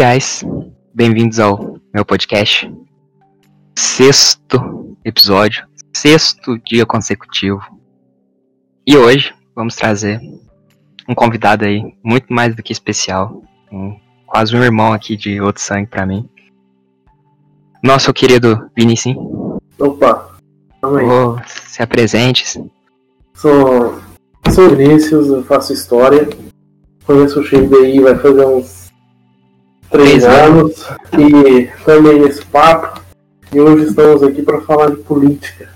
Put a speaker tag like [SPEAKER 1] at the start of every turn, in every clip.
[SPEAKER 1] Guys, bem-vindos ao meu podcast. Sexto episódio, sexto dia consecutivo. E hoje vamos trazer um convidado aí muito mais do que especial, um, quase um irmão aqui de outro sangue para mim. Nosso querido Vinicius.
[SPEAKER 2] Opa, calma aí.
[SPEAKER 1] Oh, se apresente.
[SPEAKER 2] Sou, sou Vinícius, eu faço história. Conheço o aí vai fazer uns três anos e também nesse papo. E hoje estamos aqui para falar de política.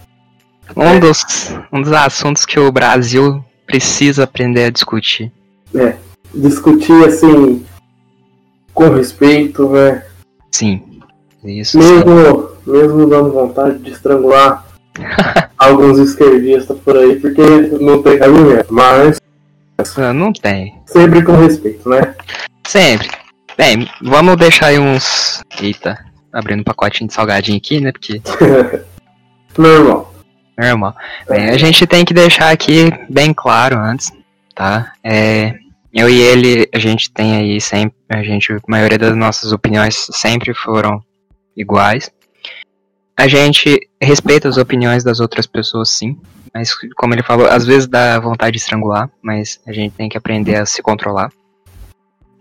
[SPEAKER 1] Um dos, um dos assuntos que o Brasil precisa aprender a discutir.
[SPEAKER 2] É, discutir assim com respeito, né?
[SPEAKER 1] Sim, isso sim.
[SPEAKER 2] Mesmo, mesmo dando vontade de estrangular alguns esquerdistas por aí, porque não tem cabimento, mas
[SPEAKER 1] Ah, Não tem.
[SPEAKER 2] sempre com respeito, né?
[SPEAKER 1] Sempre. Bem, vamos deixar aí uns. Eita, abrindo um pacotinho de salgadinho aqui, né? Porque
[SPEAKER 2] Normal.
[SPEAKER 1] normal. Bem, a gente tem que deixar aqui bem claro antes, tá? É, eu e ele, a gente tem aí sempre. A gente, a maioria das nossas opiniões sempre foram iguais. A gente respeita as opiniões das outras pessoas, sim. Mas, como ele falou, às vezes dá vontade de estrangular, mas a gente tem que aprender a se controlar.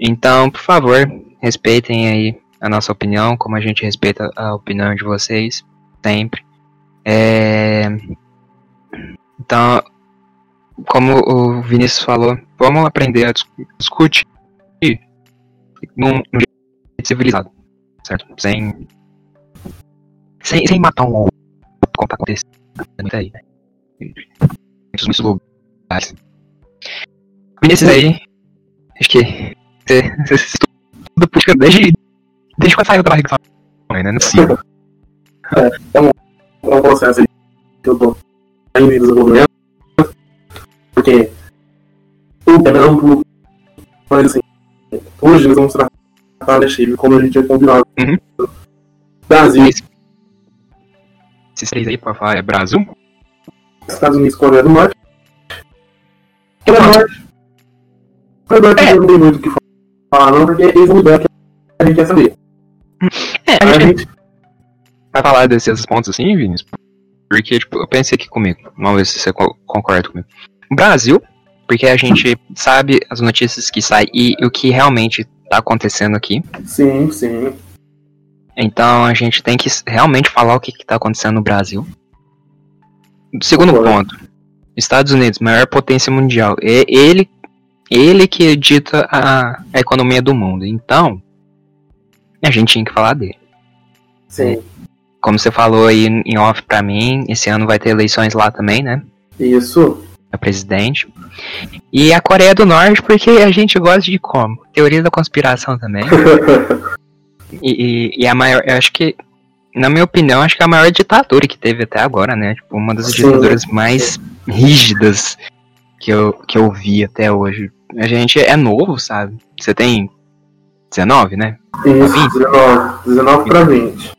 [SPEAKER 1] Então, por favor, respeitem aí a nossa opinião, como a gente respeita a opinião de vocês, sempre. É... Então, como o Vinícius falou, vamos aprender a dis- discutir num, jeito civilizado, certo? Sem, sem, sem matar um ou outro, como tá acontecendo aí, né? Lugares. Vinícius aí, acho que você, você estuda política desde, desde quando saiu da barriga da mãe, né? Não é possível.
[SPEAKER 2] É um processo aí que eu tô ainda em desenvolvimento, porque o tema é amplo, mas assim, hoje nós vamos tratar da Chile como a gente é combinado.
[SPEAKER 1] Uhum.
[SPEAKER 2] Brasil,
[SPEAKER 1] Esses três aí, por falar, é Brasil?
[SPEAKER 2] Estados Unidos, Coreia do Norte. Coreia do Norte. Coreia do Norte
[SPEAKER 1] É.
[SPEAKER 2] não tem muito o que falar não, porque eles vão mudar que a gente quer saber.
[SPEAKER 1] É,
[SPEAKER 2] A gente,
[SPEAKER 1] vai falar desses pontos assim, Vinícius? Porque, tipo, eu pensei aqui comigo. Vamos ver se você co- concorda comigo. Brasil, porque a gente sabe as notícias que saem e o que realmente tá acontecendo aqui.
[SPEAKER 2] sim, sim.
[SPEAKER 1] Então a gente tem que realmente falar o que, que tá acontecendo no Brasil. Segundo
[SPEAKER 2] Concordo.
[SPEAKER 1] ponto. Estados Unidos, maior potência mundial. É ele, ele que dita a, a economia do mundo. Então, a gente tinha que falar dele.
[SPEAKER 2] Sim.
[SPEAKER 1] Como você falou aí em off pra mim, esse ano vai ter eleições lá também, né?
[SPEAKER 2] Isso.
[SPEAKER 1] Pra presidente. E a Coreia do Norte, porque a gente gosta de como? Teoria da conspiração também. E, e, e a maior, eu acho que, na minha opinião, acho que é a maior ditadura que teve até agora, né? Tipo, uma das
[SPEAKER 2] Sim.
[SPEAKER 1] ditaduras mais rígidas que eu, que eu vi até hoje. A gente é novo, sabe? Você tem 19, né?
[SPEAKER 2] Isso,
[SPEAKER 1] Vinte.
[SPEAKER 2] 19. 19 pra 20.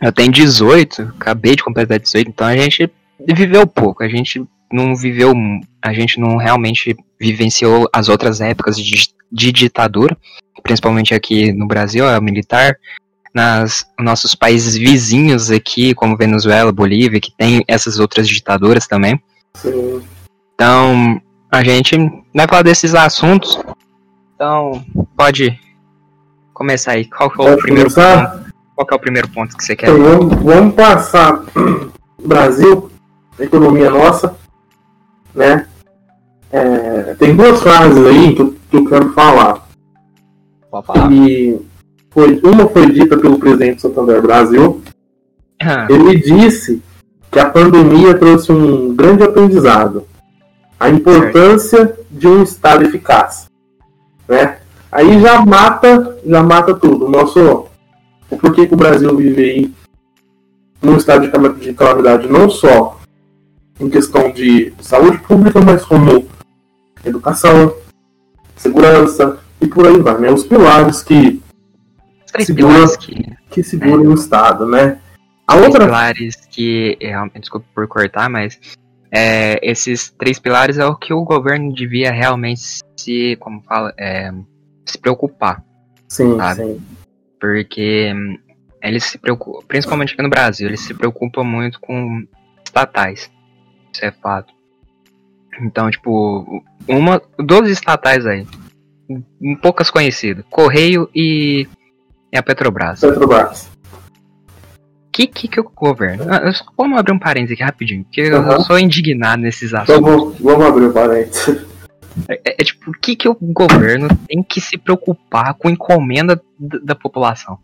[SPEAKER 1] Eu tenho 18, acabei de completar 18, então a gente viveu pouco, a gente não viveu, a gente não realmente vivenciou as outras épocas de, de ditadura, principalmente aqui no Brasil, a militar, nas nossos países vizinhos aqui, como Venezuela, Bolívia, que tem essas outras ditaduras também.
[SPEAKER 2] Sim.
[SPEAKER 1] Então, a gente vai falar desses assuntos. Então, pode começar aí. Qual que é o
[SPEAKER 2] Pode
[SPEAKER 1] primeiro
[SPEAKER 2] começar?
[SPEAKER 1] ponto? Qual que é o primeiro ponto que você quer?
[SPEAKER 2] Então, vamos, vamos passar Brasil, economia nossa, né? É, tem duas frases aí que eu, que eu quero falar.
[SPEAKER 1] Falar.
[SPEAKER 2] E foi, uma foi dita pelo presidente Santander Brasil.
[SPEAKER 1] Ah,
[SPEAKER 2] Ele disse que a pandemia trouxe um grande aprendizado. A importância de um Estado eficaz. Né? Aí já mata, já mata tudo. O nosso, o porquê que o Brasil vive aí num estado de cala- de calamidade não só em questão de saúde pública, mas como educação, segurança e por aí vai, né? Os pilares que,
[SPEAKER 1] três
[SPEAKER 2] segura-
[SPEAKER 1] pilares que.
[SPEAKER 2] que seguram o Estado, né? A outra
[SPEAKER 1] pilares que. é, Desculpa por cortar, mas. É, esses três pilares é o que o governo devia realmente se. Como fala? é, se preocupar.
[SPEAKER 2] Sim,
[SPEAKER 1] Sabe?
[SPEAKER 2] sim.
[SPEAKER 1] Porque hum, eles se preocupam, principalmente aqui no Brasil, eles se preocupam muito com estatais. Isso é fato. Então, tipo, uma, duas estatais aí, poucas conhecidas, Correio e, e a Petrobras.
[SPEAKER 2] Petrobras.
[SPEAKER 1] Que que que o governo? Ah, eu vamos abrir um parênteses aqui rapidinho, porque eu
[SPEAKER 2] Aham.
[SPEAKER 1] sou indignado nesses assuntos.
[SPEAKER 2] vamos, vamos abrir o parênteses.
[SPEAKER 1] É, é tipo, o que que o governo tem que se preocupar com encomenda da, população?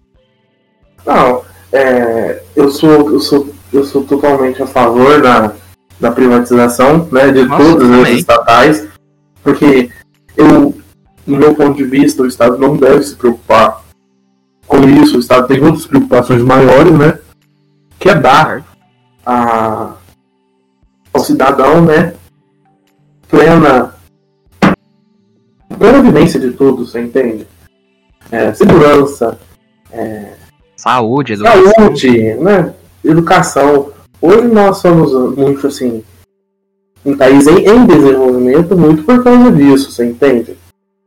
[SPEAKER 2] Não, é, eu, sou, eu, sou, eu sou totalmente a favor da, da privatização né, de
[SPEAKER 1] Nossa,
[SPEAKER 2] todas as estatais, porque eu, no meu ponto de vista, o Estado não deve se preocupar com isso. O Estado tem outras preocupações maiores, né? Que é dar a, ao cidadão, né? Plena, plena vivência de tudo, você entende? É, segurança,
[SPEAKER 1] Saúde, educação.
[SPEAKER 2] saúde, né? Educação. Hoje nós somos muito assim um país em, em desenvolvimento muito por causa disso, você entende?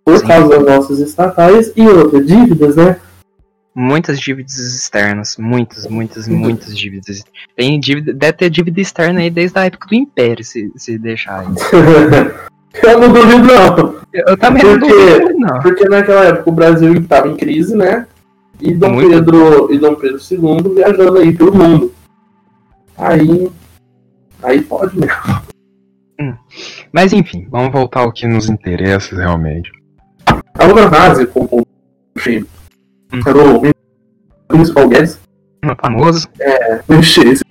[SPEAKER 2] Por
[SPEAKER 1] Sim.
[SPEAKER 2] causa das nossas estatais e outras dívidas, né?
[SPEAKER 1] Muitas dívidas externas, muitas, muitas, muitas dívidas. Tem dívida, deve ter dívida externa aí desde a época do Império, se, se deixar aí.
[SPEAKER 2] Eu não duvido não,
[SPEAKER 1] Eu também não
[SPEAKER 2] Por quê?
[SPEAKER 1] duvido, não.
[SPEAKER 2] porque naquela época o Brasil estava em crise, né? E Dom
[SPEAKER 1] Muito.
[SPEAKER 2] Pedro e Dom Pedro II viajando aí pelo mundo. Aí, aí pode mesmo.
[SPEAKER 3] Mas enfim, vamos voltar ao que nos interessa realmente.
[SPEAKER 2] A outra frase, como o Era o Paulo Guedes.
[SPEAKER 1] Famoso.
[SPEAKER 2] Vixe, esse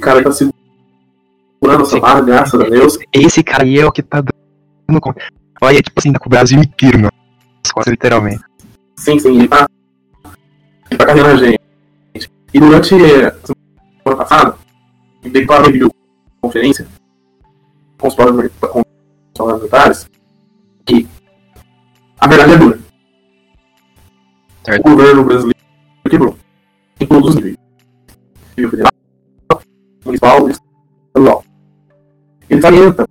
[SPEAKER 2] cara tá segurando essa barra, graças a Deus.
[SPEAKER 3] Esse cara aí é o que tá dando conta. Olha, tipo assim, tá com o Brasil inteiro nas costas, literalmente.
[SPEAKER 2] Sim, sim, ele tá, ele tá carregando a gente. E durante a semana passada, ele declarou em videoconferência com os parlamentares com os parlamentares que a verdade é dura.
[SPEAKER 1] Certo.
[SPEAKER 2] O governo brasileiro quebrou em todos os níveis. Nível federal, municipal e estadual. Ele salienta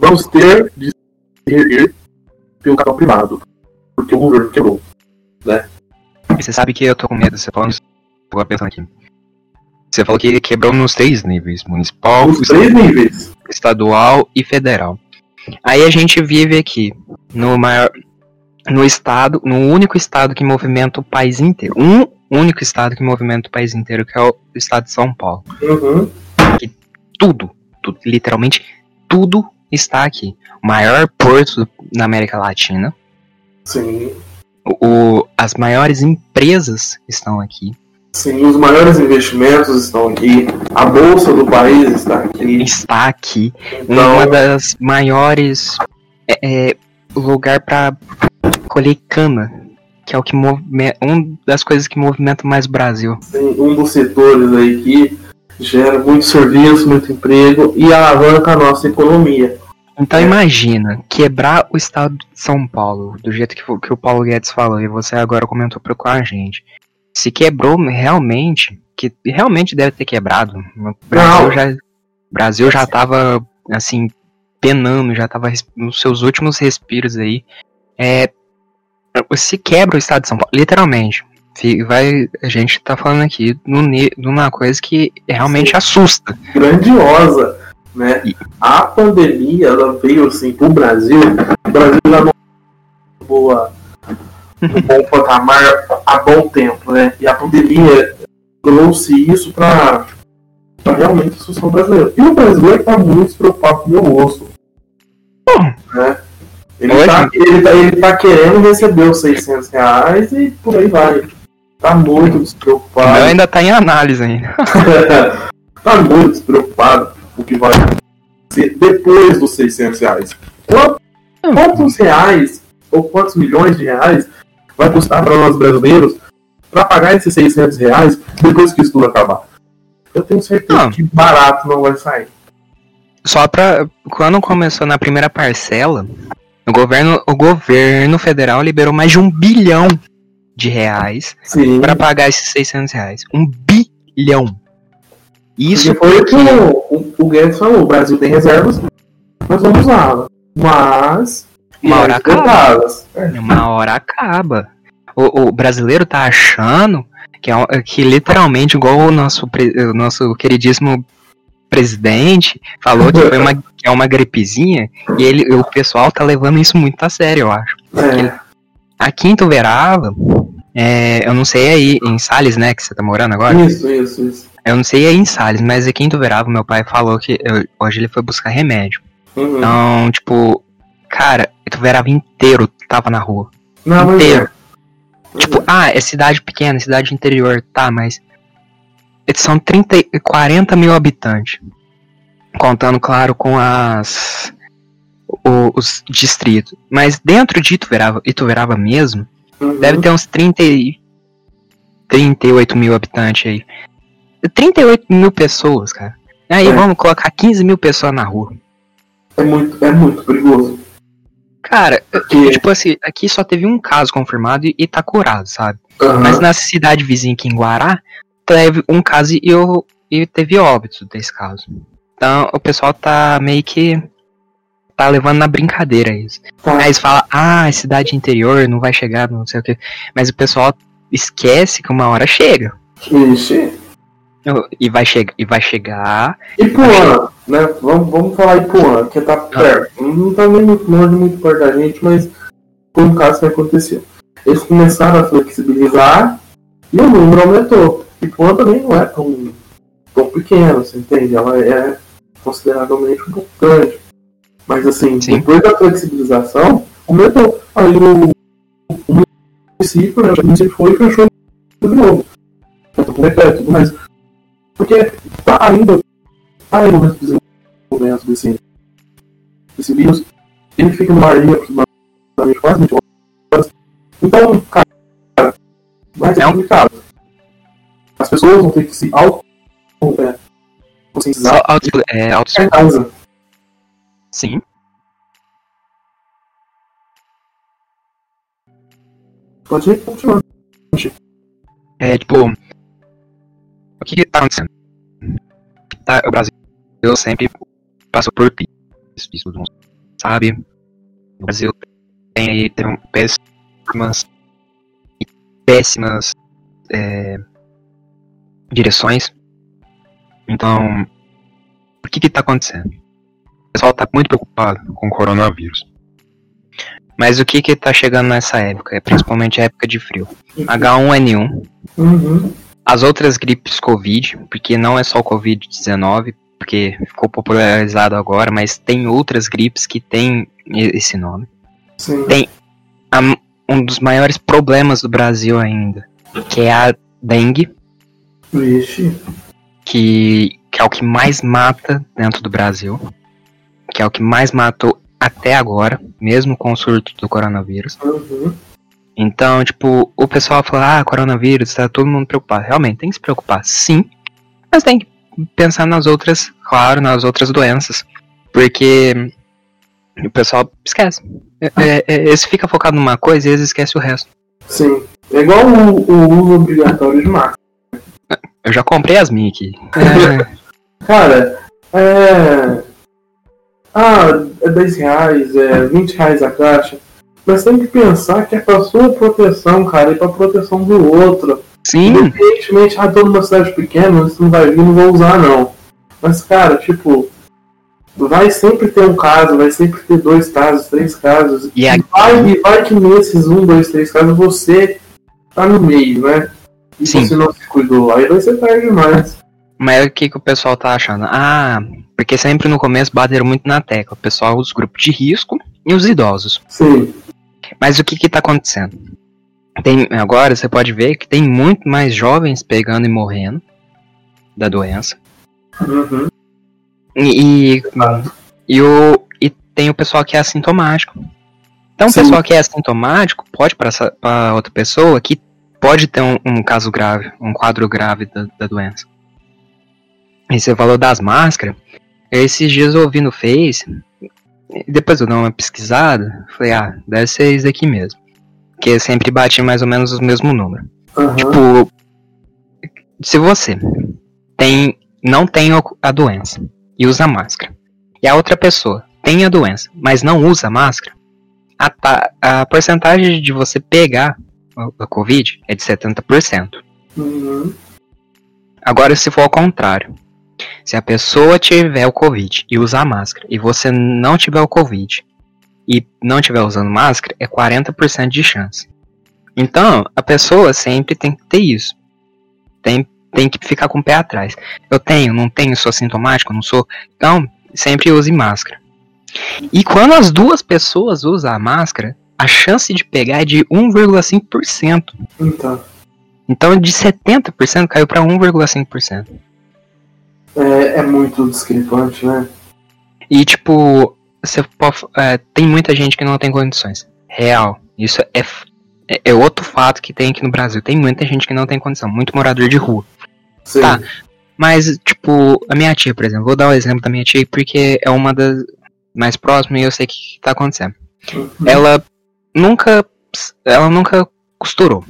[SPEAKER 2] vamos ter de se reerguer pelo capital privado, porque o governo quebrou.
[SPEAKER 1] você sabe que eu tô com medo, você falando tô pensando aqui. Você falou que quebrou nos três níveis, municipal,
[SPEAKER 2] três níveis.
[SPEAKER 1] estadual e federal. Aí a gente vive aqui no maior no estado, no único estado que movimenta o país inteiro. Um único estado que movimenta o país inteiro, que é o estado de São Paulo.
[SPEAKER 2] Uhum.
[SPEAKER 1] Tudo, tudo literalmente tudo está aqui. O maior porto na América Latina,
[SPEAKER 2] Sim.
[SPEAKER 1] o- as maiores empresas estão aqui.
[SPEAKER 2] Sim, os maiores investimentos estão aqui. A bolsa do país está aqui.
[SPEAKER 1] Está aqui
[SPEAKER 2] Então,
[SPEAKER 1] uma das maiores é, é, lugar para colher cana, que é o que uma das coisas que movimenta mais o Brasil.
[SPEAKER 2] sim, um dos setores aí que gera muito serviço, muito emprego e alavanca a nossa economia.
[SPEAKER 1] Então
[SPEAKER 2] É.
[SPEAKER 1] imagina quebrar o estado de São Paulo do jeito que, o- que o Paulo Guedes falou e você agora comentou pra- com a gente. Se quebrou realmente, que realmente deve ter quebrado. O Brasil
[SPEAKER 2] Não.
[SPEAKER 1] já, Brasil já tava assim penando, já tava nos seus últimos respiros aí. É, se quebra o estado de São Paulo, literalmente. Vai, a gente tá falando aqui ni- numa coisa que realmente assusta.
[SPEAKER 2] Grandiosa. Né?
[SPEAKER 1] E-
[SPEAKER 2] A pandemia ela veio assim pro Brasil. O Brasil já não boa um bom patamar há bom tempo, né? E a pandemia trouxe isso para realmente assustar o brasileiro. E o brasileiro está muito preocupado com o meu osso. Né? Ele,
[SPEAKER 1] Hoje?
[SPEAKER 2] tá, ele, tá, ele tá querendo receber os 600 reais e por aí vai. Tá muito
[SPEAKER 1] meu
[SPEAKER 2] despreocupado.
[SPEAKER 1] ainda tá em análise ainda.
[SPEAKER 2] tá muito despreocupado com o que vai ser depois dos 600 reais. Quanto- Quantos reais ou quantos milhões de reais vai custar para nós brasileiros para pagar esses 600 reais depois que isso tudo acabar? Eu tenho certeza
[SPEAKER 1] Não.
[SPEAKER 2] que barato não vai sair.
[SPEAKER 1] Só pra. Quando começou na primeira parcela, o governo, o governo federal liberou mais de um bilhão de reais pra pagar esses 600 reais. Um bilhão. Isso
[SPEAKER 2] Porque foi o que o, o, Guedes falou: o Brasil tem reservas, nós vamos usá-las. Mas
[SPEAKER 1] Uma hora acaba.
[SPEAKER 2] detalhes.
[SPEAKER 1] Uma hora acaba. O, o brasileiro tá achando que, é, que literalmente, igual o nosso, o nosso queridíssimo presidente falou que, foi uma, que é uma gripezinha, e ele, o pessoal tá levando isso muito a sério, eu acho.
[SPEAKER 2] É,
[SPEAKER 1] Aqui em é, eu não sei aí, em Sales, né, que você tá morando agora,
[SPEAKER 2] isso, isso, isso.
[SPEAKER 1] eu não sei aí em Sales, mas aqui em Tuverava, meu pai falou que eu- hoje ele foi buscar remédio.
[SPEAKER 2] Uhum.
[SPEAKER 1] Então, tipo, cara, Tuverava inteiro tava na rua.
[SPEAKER 2] Não,
[SPEAKER 1] inteiro.
[SPEAKER 2] é.
[SPEAKER 1] Tipo, ah, é cidade pequena, cidade interior, tá, mas são 30, e 40 mil habitantes. Contando, claro, com as o- os distritos. Mas dentro de Ituverava, Ituverava mesmo,
[SPEAKER 2] Uhum.
[SPEAKER 1] deve ter uns 30 e 38 mil habitantes aí. 38 mil pessoas, cara. Aí
[SPEAKER 2] É.
[SPEAKER 1] vamos colocar 15 mil pessoas na rua.
[SPEAKER 2] É muito, é muito perigoso.
[SPEAKER 1] Cara,
[SPEAKER 2] Porque,
[SPEAKER 1] tipo assim, aqui só teve um caso confirmado e, e tá curado, sabe?
[SPEAKER 2] Aham.
[SPEAKER 1] Mas na cidade vizinha aqui em Guará, teve um caso e, eu, e teve óbito desse caso. Então o pessoal tá meio que. tá levando na brincadeira isso.
[SPEAKER 2] Tá.
[SPEAKER 1] Aí eles falam, ah, é cidade interior, não vai chegar, não sei o que. Mas o pessoal esquece que uma hora chega.
[SPEAKER 2] Ixi.
[SPEAKER 1] E vai, che e vai chegar.
[SPEAKER 2] Ipuã, né? Vamos, vamos falar Ipuã, que tá perto. Não tá nem muito longe, muito perto da gente, mas foi um caso que aconteceu. Eles começaram a flexibilizar e o número aumentou. Ipuã também não é tão, tão pequeno, você entende? Ela é consideravelmente um pouco grande. Mas assim,
[SPEAKER 1] Sim.
[SPEAKER 2] depois da flexibilização, aumentou. Aí o, o município, né, o município foi e fechou de novo. Com decreto mais. Porque tá ainda, tá ainda no desenvolvimento desse, desse vírus. Ele fica ar aí aproximadamente quase 20 horas. Então, cara, vai ser
[SPEAKER 1] É
[SPEAKER 2] complicado. As pessoas vão ter que se auto é, conscientizar
[SPEAKER 1] auto, é, auto
[SPEAKER 2] casa.
[SPEAKER 1] Sim.
[SPEAKER 2] Pode ir continuando.
[SPEAKER 1] É tipo. O que, que tá acontecendo? Tá, o Brasil sempre passou por isso, isso todo mundo sabe. O Brasil tem aí tem um péssimas. péssimas. é, direções. Então. O que que tá acontecendo? O pessoal tá muito preocupado com o coronavírus. Mas o que que tá chegando nessa época? É principalmente a época de frio. H1N1
[SPEAKER 2] Uhum.
[SPEAKER 1] as outras gripes Covid, porque não é só o Covid-19, porque ficou popularizado agora, mas tem outras gripes que têm e- esse nome.
[SPEAKER 2] Sim.
[SPEAKER 1] Tem- A- um dos maiores problemas do Brasil ainda, que é a dengue,
[SPEAKER 2] Vixe.
[SPEAKER 1] que, que é o que mais mata dentro do Brasil, que é o que mais matou até agora, mesmo com o surto do coronavírus.
[SPEAKER 2] Uhum.
[SPEAKER 1] Então, tipo, o pessoal fala, ah, coronavírus, tá todo mundo preocupado. Realmente, tem que se preocupar, sim. Mas tem que pensar nas outras, claro, nas outras doenças. Porque o pessoal esquece. É, é, é, eles ficam focados numa coisa e eles esquecem o resto.
[SPEAKER 2] Sim. É igual o, o uso obrigatório de máscara.
[SPEAKER 1] Eu já comprei as minhas aqui. É,
[SPEAKER 2] Cara, é. Ah, é 10 reais, é 20 reais a caixa. Mas tem que pensar que é pra sua proteção, cara, e pra proteção do outro.
[SPEAKER 1] sim,
[SPEAKER 2] Independentemente, ah, tô numa cidade pequena, isso não vai vir, não vou usar não. Mas, cara, tipo, vai sempre ter um caso, vai sempre ter dois casos, três casos.
[SPEAKER 1] E a-
[SPEAKER 2] vai, e vai que nesses um, dois, três casos você tá no meio, né? E
[SPEAKER 1] Sim.
[SPEAKER 2] você não se cuidou. Aí vai ser tarde demais.
[SPEAKER 1] mas o que, que o pessoal tá achando? Ah, porque sempre no começo bateram muito na tecla. O pessoal, os grupos de risco e os idosos.
[SPEAKER 2] Sim.
[SPEAKER 1] Mas o que que tá acontecendo? Tem, agora você pode ver que tem muito mais jovens pegando e morrendo da doença.
[SPEAKER 2] Uhum.
[SPEAKER 1] E, e, e o, e tem o pessoal que é assintomático. Então o
[SPEAKER 2] Sim.
[SPEAKER 1] pessoal que é assintomático pode passar para outra pessoa que pode ter um, um caso grave, um quadro grave da, da doença. E você falou das máscaras. Esses dias eu ouvi no Face, depois eu dei uma pesquisada, falei, ah, deve ser isso aqui mesmo. Porque sempre bate mais ou menos o mesmo número.
[SPEAKER 2] Aham.
[SPEAKER 1] Tipo, se você tem, não tem a doença e usa máscara, e a outra pessoa tem a doença, mas não usa máscara, a, a porcentagem de você pegar a, a Covid é de 70%.
[SPEAKER 2] Uhum.
[SPEAKER 1] Agora, se for ao contrário, se a pessoa tiver o Covid e usar máscara, e você não tiver o Covid e não tiver usando máscara, é 40% de chance. Então, a pessoa sempre tem que ter isso. Tem, tem que ficar com o pé atrás. Eu tenho, não tenho, sou sintomático, não sou. Então, sempre use máscara. E quando as duas pessoas usam a máscara, a chance de pegar é de 1,5%.
[SPEAKER 2] Então,
[SPEAKER 1] Então, de 70% caiu para 1,5%.
[SPEAKER 2] é, é muito discrepante, né?
[SPEAKER 1] E tipo, você pode, é, tem muita gente que não tem condições. Real. Isso é, é, é outro fato que tem aqui no Brasil. Tem muita gente que não tem condição. Muito morador de rua.
[SPEAKER 2] Sim.
[SPEAKER 1] Tá. Mas, tipo, a minha tia, por exemplo. Vou dar o exemplo da minha tia porque é uma das mais próximas e eu sei o que, que tá acontecendo.
[SPEAKER 2] Uhum.
[SPEAKER 1] Ela nunca. Ela nunca costurou.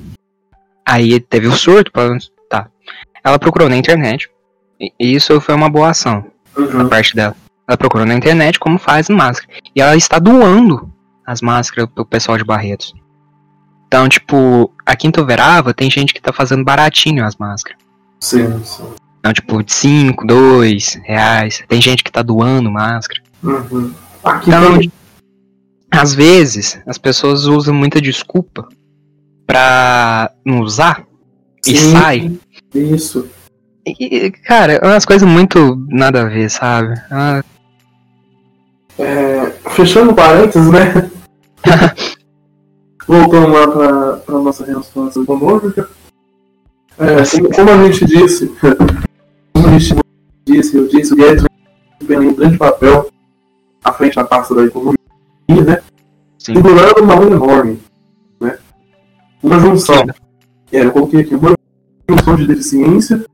[SPEAKER 1] Aí teve o surto. Tá. Ela procurou na internet. E isso foi uma boa ação da
[SPEAKER 2] Uhum.
[SPEAKER 1] parte dela. Ela procurou na internet como faz máscara. E ela está doando as máscaras pro pessoal de Barretos. Então, tipo, aqui em Toverava tem gente que tá fazendo baratinho as máscaras.
[SPEAKER 2] Sim, sim.
[SPEAKER 1] Então, tipo, de 5, 2 reais. Tem gente que tá doando máscara.
[SPEAKER 2] Uhum. Aqui
[SPEAKER 1] Então,
[SPEAKER 2] tem-
[SPEAKER 1] às vezes, as pessoas usam muita desculpa pra não usar e
[SPEAKER 2] Sim,
[SPEAKER 1] sai.
[SPEAKER 2] Isso.
[SPEAKER 1] E, e, cara, é umas coisas muito nada a ver, sabe? Ah,
[SPEAKER 2] É, fechando parênteses, né? Voltando lá para pra nossa relação econômica. É, como, como a gente disse, como a gente disse, eu disse, o Guedes tem um grande papel à frente da pasta da economia, né?
[SPEAKER 1] Sim.
[SPEAKER 2] Segurando uma onda enorme, né? Uma junção. É, eu coloquei aqui uma junção de deficiência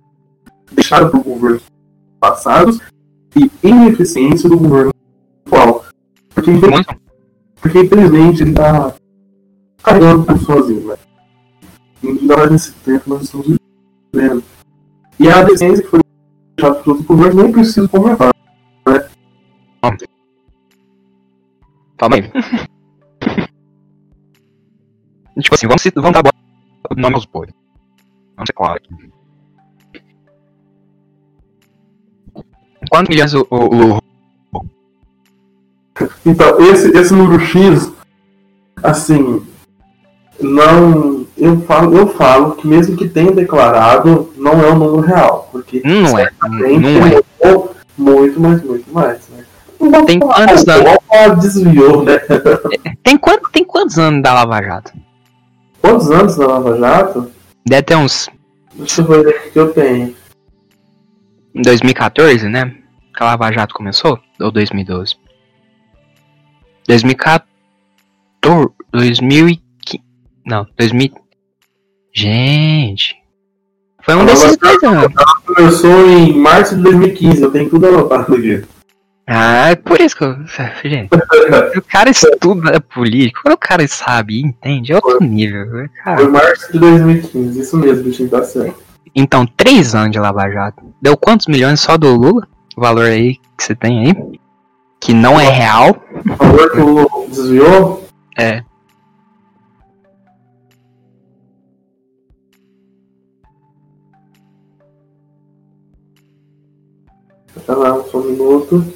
[SPEAKER 2] deixada por governos passados e ineficiência do governo atual. Porque,
[SPEAKER 1] Muito.
[SPEAKER 2] porque infelizmente ele está carregando tudo sozinho, né? Ainda mais nesse tempo nós estamos vivendo. E a deficiência que foi deixada por outros governos nem preciso comentar.
[SPEAKER 1] Calma aí. tipo assim, vamos, vamos dar bo- nome aos bois. Vamos ser claro aqui. Quantos milhões o, o, o-
[SPEAKER 2] Então, esse, esse número X, assim, não. Eu falo, eu falo que mesmo que tenha declarado, não é um número real. Porque
[SPEAKER 1] Não é, não é.
[SPEAKER 2] muito, mas muito mais, né?
[SPEAKER 1] Tem quantos
[SPEAKER 2] o
[SPEAKER 1] anos?
[SPEAKER 2] Desviou, né?
[SPEAKER 1] Tem, quanto, tem quantos anos da Lava Jato?
[SPEAKER 2] Quantos anos na Lava Jato?
[SPEAKER 1] Deve ter uns
[SPEAKER 2] Deixa eu ver aqui que eu tenho.
[SPEAKER 1] em 2014, né? Que a Lava Jato começou? Ou 2012? 2014. 2015. Não, 2000. Gente. Foi um desses dois anos.
[SPEAKER 2] Começou em março de 2015, eu tenho tudo anotado aqui.
[SPEAKER 1] Ah, é por isso que eu. Gente, o cara estuda política. Quando o cara sabe e entende, é outro nível. né, Cara.
[SPEAKER 2] Foi março de 2015, isso mesmo, bichinho, tá certo.
[SPEAKER 1] Então, três anos de Lava Jato. Deu quantos milhões só do Lula? O valor aí que você tem aí? Que não é real.
[SPEAKER 2] O valor que o Lula desviou,
[SPEAKER 1] É.
[SPEAKER 2] tá lá, só um minuto.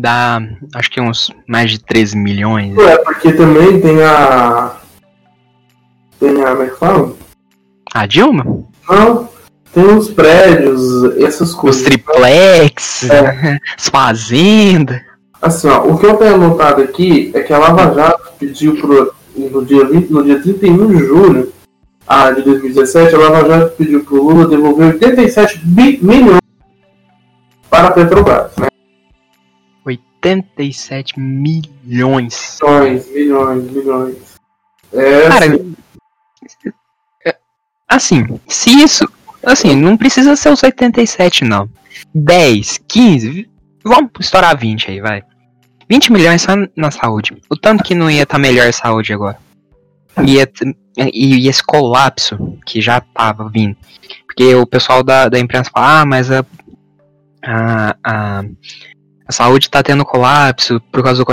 [SPEAKER 1] Dá acho que uns mais de 13 milhões.
[SPEAKER 2] É, porque também tem a. Tem a. Como é que fala?
[SPEAKER 1] A Dilma?
[SPEAKER 2] Não, tem os prédios, essas
[SPEAKER 1] Os
[SPEAKER 2] coisas.
[SPEAKER 1] triplex,
[SPEAKER 2] É.
[SPEAKER 1] as fazendas.
[SPEAKER 2] Assim, ó, o que eu tenho anotado aqui é que a Lava Jato pediu pro, no, dia 20, no dia 31 de julho ah, de 2017, a Lava Jato pediu pro Lula devolver 87 bi- milhões para a Petrobras, né?
[SPEAKER 1] 87 milhões.
[SPEAKER 2] Milhões, milhões, milhões. É,
[SPEAKER 1] Cara,
[SPEAKER 2] assim,
[SPEAKER 1] é, assim, se isso. Assim, não precisa ser os 87, não. 10, 15, vamos estourar 20 aí, vai. 20 milhões só na saúde. O tanto que não ia estar melhor a saúde agora. Ia, e, e esse colapso que já tava vindo. Porque o pessoal da, da imprensa fala, ah, mas a, a, a, a saúde tá tendo colapso por causa do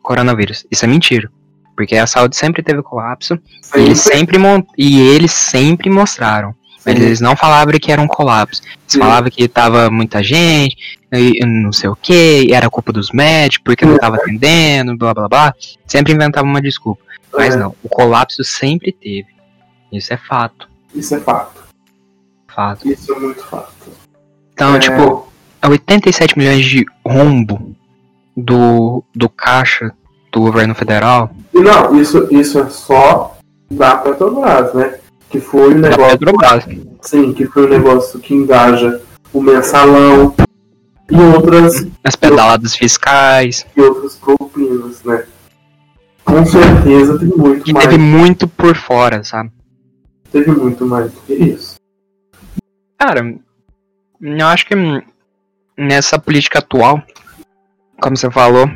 [SPEAKER 1] coronavírus. Isso é mentira. Porque a saúde sempre teve colapso e
[SPEAKER 2] Sempre.
[SPEAKER 1] eles sempre, e eles sempre mostraram.
[SPEAKER 2] Sim.
[SPEAKER 1] Eles não falavam que era um colapso. Eles
[SPEAKER 2] Sim.
[SPEAKER 1] falavam que tava muita gente, e e não sei o que, era culpa dos médicos, porque não tava atendendo, blá blá blá. Sempre inventavam uma desculpa. Mas
[SPEAKER 2] É,
[SPEAKER 1] não, o colapso sempre teve. Isso é fato.
[SPEAKER 2] Isso é fato.
[SPEAKER 1] Fato.
[SPEAKER 2] Isso é muito fato.
[SPEAKER 1] Então,
[SPEAKER 2] É,
[SPEAKER 1] tipo, 87 milhões de rombo do, do caixa do governo federal
[SPEAKER 2] E não, isso, isso é só da Petrobras, né? Que foi o
[SPEAKER 1] da
[SPEAKER 2] negócio.
[SPEAKER 1] Petrobras.
[SPEAKER 2] Sim, que foi o negócio que engaja o mensalão e outras,
[SPEAKER 1] As pedaladas fiscais.
[SPEAKER 2] e outras propinas, né? Com certeza tem muito
[SPEAKER 1] Que
[SPEAKER 2] mais.
[SPEAKER 1] teve muito por fora, sabe?
[SPEAKER 2] Teve muito mais do que isso.
[SPEAKER 1] Cara, eu acho que nessa política atual, como você falou,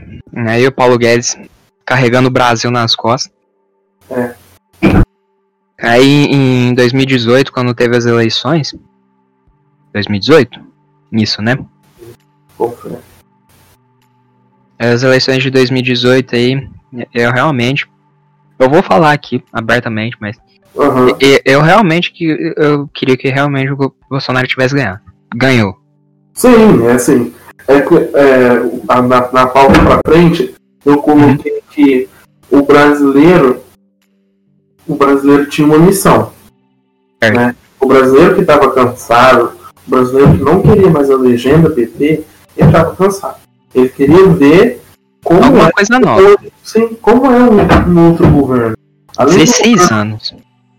[SPEAKER 1] aí o Paulo Guedes carregando o Brasil nas costas.
[SPEAKER 2] É.
[SPEAKER 1] Aí em 2018, quando teve as eleições. 2018? Isso, né? As eleições de 2018 aí, eu realmente. Eu vou falar aqui abertamente, mas
[SPEAKER 2] Aham.
[SPEAKER 1] eu, eu realmente que eu queria que realmente o Bolsonaro tivesse ganhado. Ganhou.
[SPEAKER 2] Sim, é assim. É, que, é, na, na pauta pra frente, eu coloquei que o brasileiro. O brasileiro tinha uma missão.
[SPEAKER 1] Certo.
[SPEAKER 2] Né? O brasileiro que estava cansado, o brasileiro que não queria mais a legenda PT, ele estava cansado. Ele queria ver como
[SPEAKER 1] Alguma
[SPEAKER 2] é,
[SPEAKER 1] coisa nova.
[SPEAKER 2] sim, como é um, um outro governo. Além do
[SPEAKER 1] 16 anos.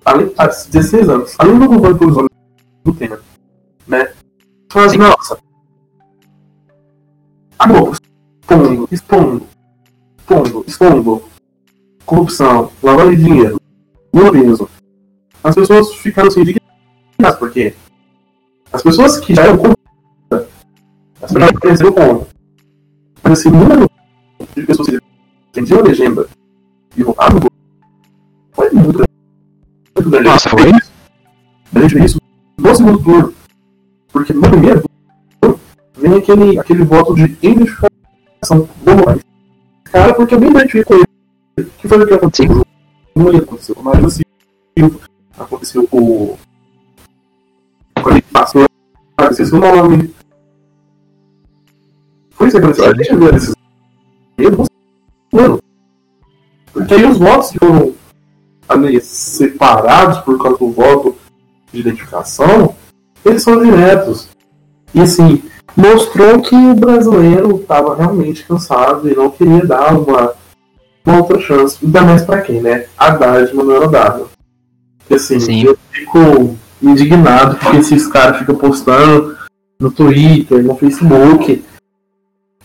[SPEAKER 2] além, ah, 16 anos. Além do governo provisório do Temer, né? Mas,
[SPEAKER 1] Sim.
[SPEAKER 2] nossa. Amor, expondo, expondo, expondo, expondo. Corrupção, lavagem de dinheiro, globalismo. As pessoas ficaram assim indignadas, porque as pessoas que já eram contra, as pessoas que apareceram contra. Mas esse número de pessoas que entendiam a legenda e votaram foi muito grande. Muito grande.
[SPEAKER 1] Nossa, foi?
[SPEAKER 2] A gente vê isso no segundo turno. Porque no primeiro vem aquele, aquele voto de identificação do Moraes. Cara, porque eu me identifico com ele. Que foi o que aconteceu? Não ia acontecer com o Silva. Aconteceu com o. Com aquele pastor. Ah, esqueci o nome. Foi isso que aconteceu. Ver esses. Eu não sei. Porque aí os votos que foram ali separados por causa do voto de identificação, eles são diretos. E assim, mostrou que o brasileiro estava realmente cansado e não queria dar uma, uma outra chance. Ainda mais pra quem, né? Haddad não era dado. Assim,
[SPEAKER 1] Sim.
[SPEAKER 2] eu fico indignado porque esses caras ficam postando no Twitter, no Facebook.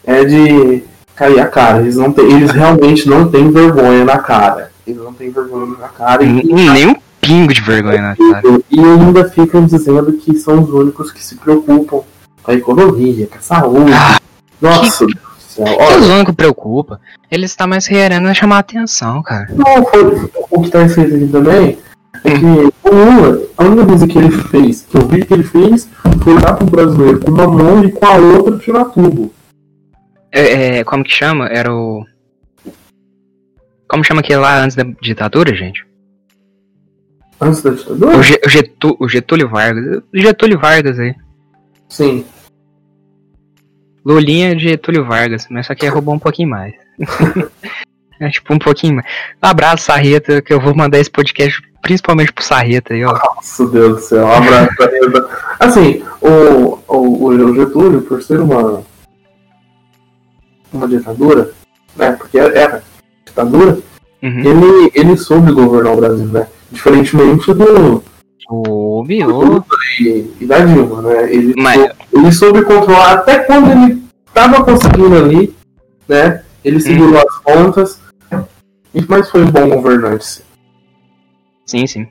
[SPEAKER 2] É de cair a cara. Eles, não têm, eles realmente não têm vergonha na cara. Eles não têm vergonha na cara. E
[SPEAKER 1] Nem um pingo de vergonha na cara.
[SPEAKER 2] e ainda ficam dizendo que são os únicos que se preocupam com a economia, com a saúde.
[SPEAKER 1] Ah,
[SPEAKER 2] Nossa, Deus do céu.
[SPEAKER 1] Que
[SPEAKER 2] Olha,
[SPEAKER 1] os únicos preocupa. Ele está mais querendo chamar atenção, cara.
[SPEAKER 2] não, foi, o que está escrito aqui também é que o Lula, a única coisa que ele fez, que eu vi que ele fez, foi dar pro brasileiro com uma mão e com a outra tirar tudo.
[SPEAKER 1] É, é, como que chama? Era o. Como chama aquele lá antes da ditadura, gente?
[SPEAKER 2] Antes da ditadura?
[SPEAKER 1] O, o o Getúlio Vargas. O Getúlio Vargas aí.
[SPEAKER 2] Sim.
[SPEAKER 1] Lulinha de Getúlio Vargas, mas só que roubou um pouquinho mais. é tipo um pouquinho mais. Um abraço, Sarreta, que eu vou mandar esse podcast principalmente pro Sarreta aí, ó.
[SPEAKER 2] Nossa, Deus do céu. Um abraço ele. Assim, o, o, o Getúlio, por ser uma, uma ditadura, né? Porque era ditadura,
[SPEAKER 1] Uhum.
[SPEAKER 2] ele, ele soube governar o Brasil, né? Diferentemente do
[SPEAKER 1] Ouve, ouve.
[SPEAKER 2] e, da Dilma, né? Ele,
[SPEAKER 1] Mas-
[SPEAKER 2] ele soube controlar até quando ele tava conseguindo ali, né? Ele segurou as pontas, mas foi um bom governante. sim.
[SPEAKER 1] Sim.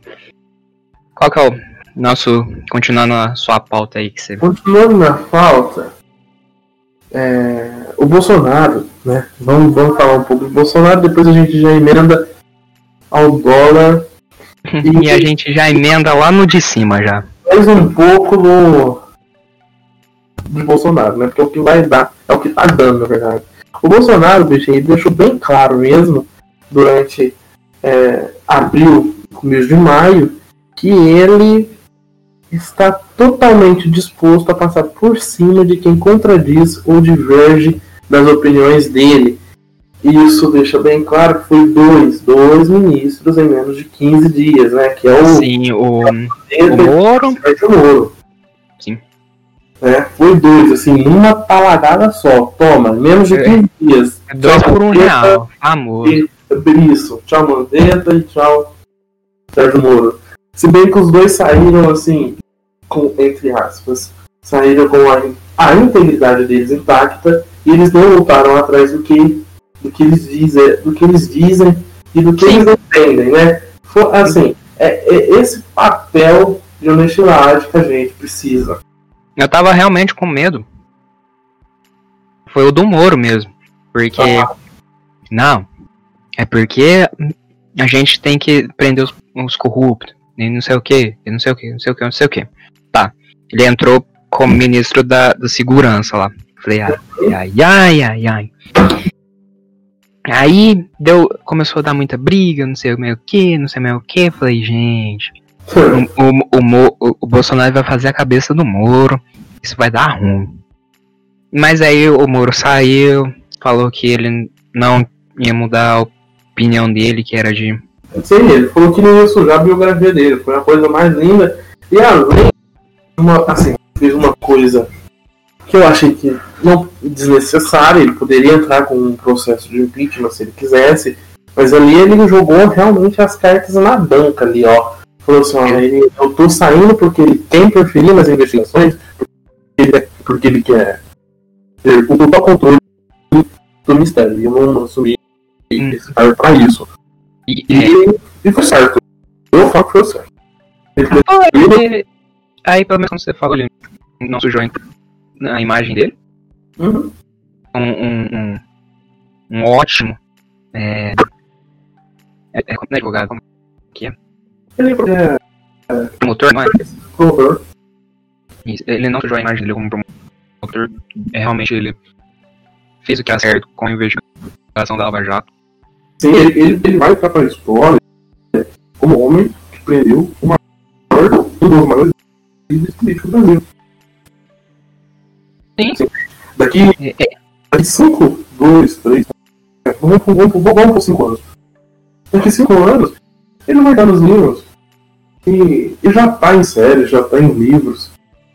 [SPEAKER 1] Qual que é o nosso. Continuando a sua pauta aí que você.
[SPEAKER 2] Continuando na falta, é, o Bolsonaro, né? Vamos, vamos falar um pouco do Bolsonaro, depois a gente já emenda ao dólar
[SPEAKER 1] E a gente já emenda lá no de cima já.
[SPEAKER 2] mais um pouco no de Bolsonaro, né? Porque é o que vai dar, é o que tá dando, na verdade. O Bolsonaro, bicho, ele deixou bem claro mesmo durante é, abril, começo de maio, que ele está totalmente disposto a passar por cima de quem contradiz ou diverge das opiniões dele. E isso deixa bem claro que foi dois, dois ministros em menos de 15 dias, né? Que é o,
[SPEAKER 1] Sim, o, o Moro.
[SPEAKER 2] Sérgio Moro.
[SPEAKER 1] Sim.
[SPEAKER 2] É, foi dois, assim, numa palagada só. Toma, menos de
[SPEAKER 1] É.
[SPEAKER 2] 15 dias.
[SPEAKER 1] Dois
[SPEAKER 2] Tchau,
[SPEAKER 1] por um
[SPEAKER 2] Mandetta,
[SPEAKER 1] real. Famoso.
[SPEAKER 2] e- Isso, tchau Mandetta e tchau Sérgio Moro. Se bem que os dois saíram assim, com, entre aspas, saíram com a, a integridade deles intacta e eles não voltaram atrás do que, do que eles dizem, do que eles dizem e do que
[SPEAKER 1] Sim.
[SPEAKER 2] eles entendem, né? For, assim, é, é esse papel de honestidade que a gente precisa.
[SPEAKER 1] Eu tava realmente com medo. Foi o do Moro mesmo. Porque.
[SPEAKER 2] Ah.
[SPEAKER 1] Não. É porque a gente tem que prender os, os corruptos. E não sei o que, e não sei o que, não sei o que, não sei o que. Tá. Ele entrou como ministro da, da segurança lá. Falei, ai, ai, ai, ai, ai. Aí deu, começou a dar muita briga, não sei o que, não sei o que. Falei, gente, o, o, o- o Bolsonaro vai fazer a cabeça do Moro. Isso vai dar ruim. Mas aí o Moro saiu, falou que ele não ia mudar a opinião dele, que era de.
[SPEAKER 2] Sim, ele falou que não ia sujar a biografia dele. Foi a coisa mais linda. E além, uma, assim, fez uma coisa que eu achei que não desnecessária. Ele poderia entrar com um processo de impeachment se ele quisesse. Mas ali ele jogou realmente as cartas na banca ali, ó. Falou assim, ó, ele, eu tô saindo porque ele tem perfil nas investigações, porque ele, porque ele quer ter o total controle do mistério. E eu não assumi
[SPEAKER 1] Hum.
[SPEAKER 2] esse cargo pra isso.
[SPEAKER 1] E,
[SPEAKER 2] E, e foi certo. Eu falo que foi certo. Ele
[SPEAKER 1] é, aí, pelo menos como você falou, ele não sujou a imagem dele.
[SPEAKER 2] Uhum.
[SPEAKER 1] Um, um, um, um ótimo. É, é, é, como é advogado? Como
[SPEAKER 2] Ele é
[SPEAKER 1] promotor, não é?
[SPEAKER 2] promotor.
[SPEAKER 1] Ele não sujou a imagem dele como promotor. É, realmente ele fez o que era certo com a investigação da Lava Jato.
[SPEAKER 2] Sim, ele, ele, ele vai ficar pra história como homem que prendeu o maior, um dos maiores do Brasil.
[SPEAKER 1] Sim.
[SPEAKER 2] Daqui,
[SPEAKER 1] É, é,
[SPEAKER 2] daqui 5, 2, 3, vamos, vamos, vamos, vamos por 5 anos. Daqui 5 anos, ele vai dar nos livros. E, e já tá em séries, já tá em livros.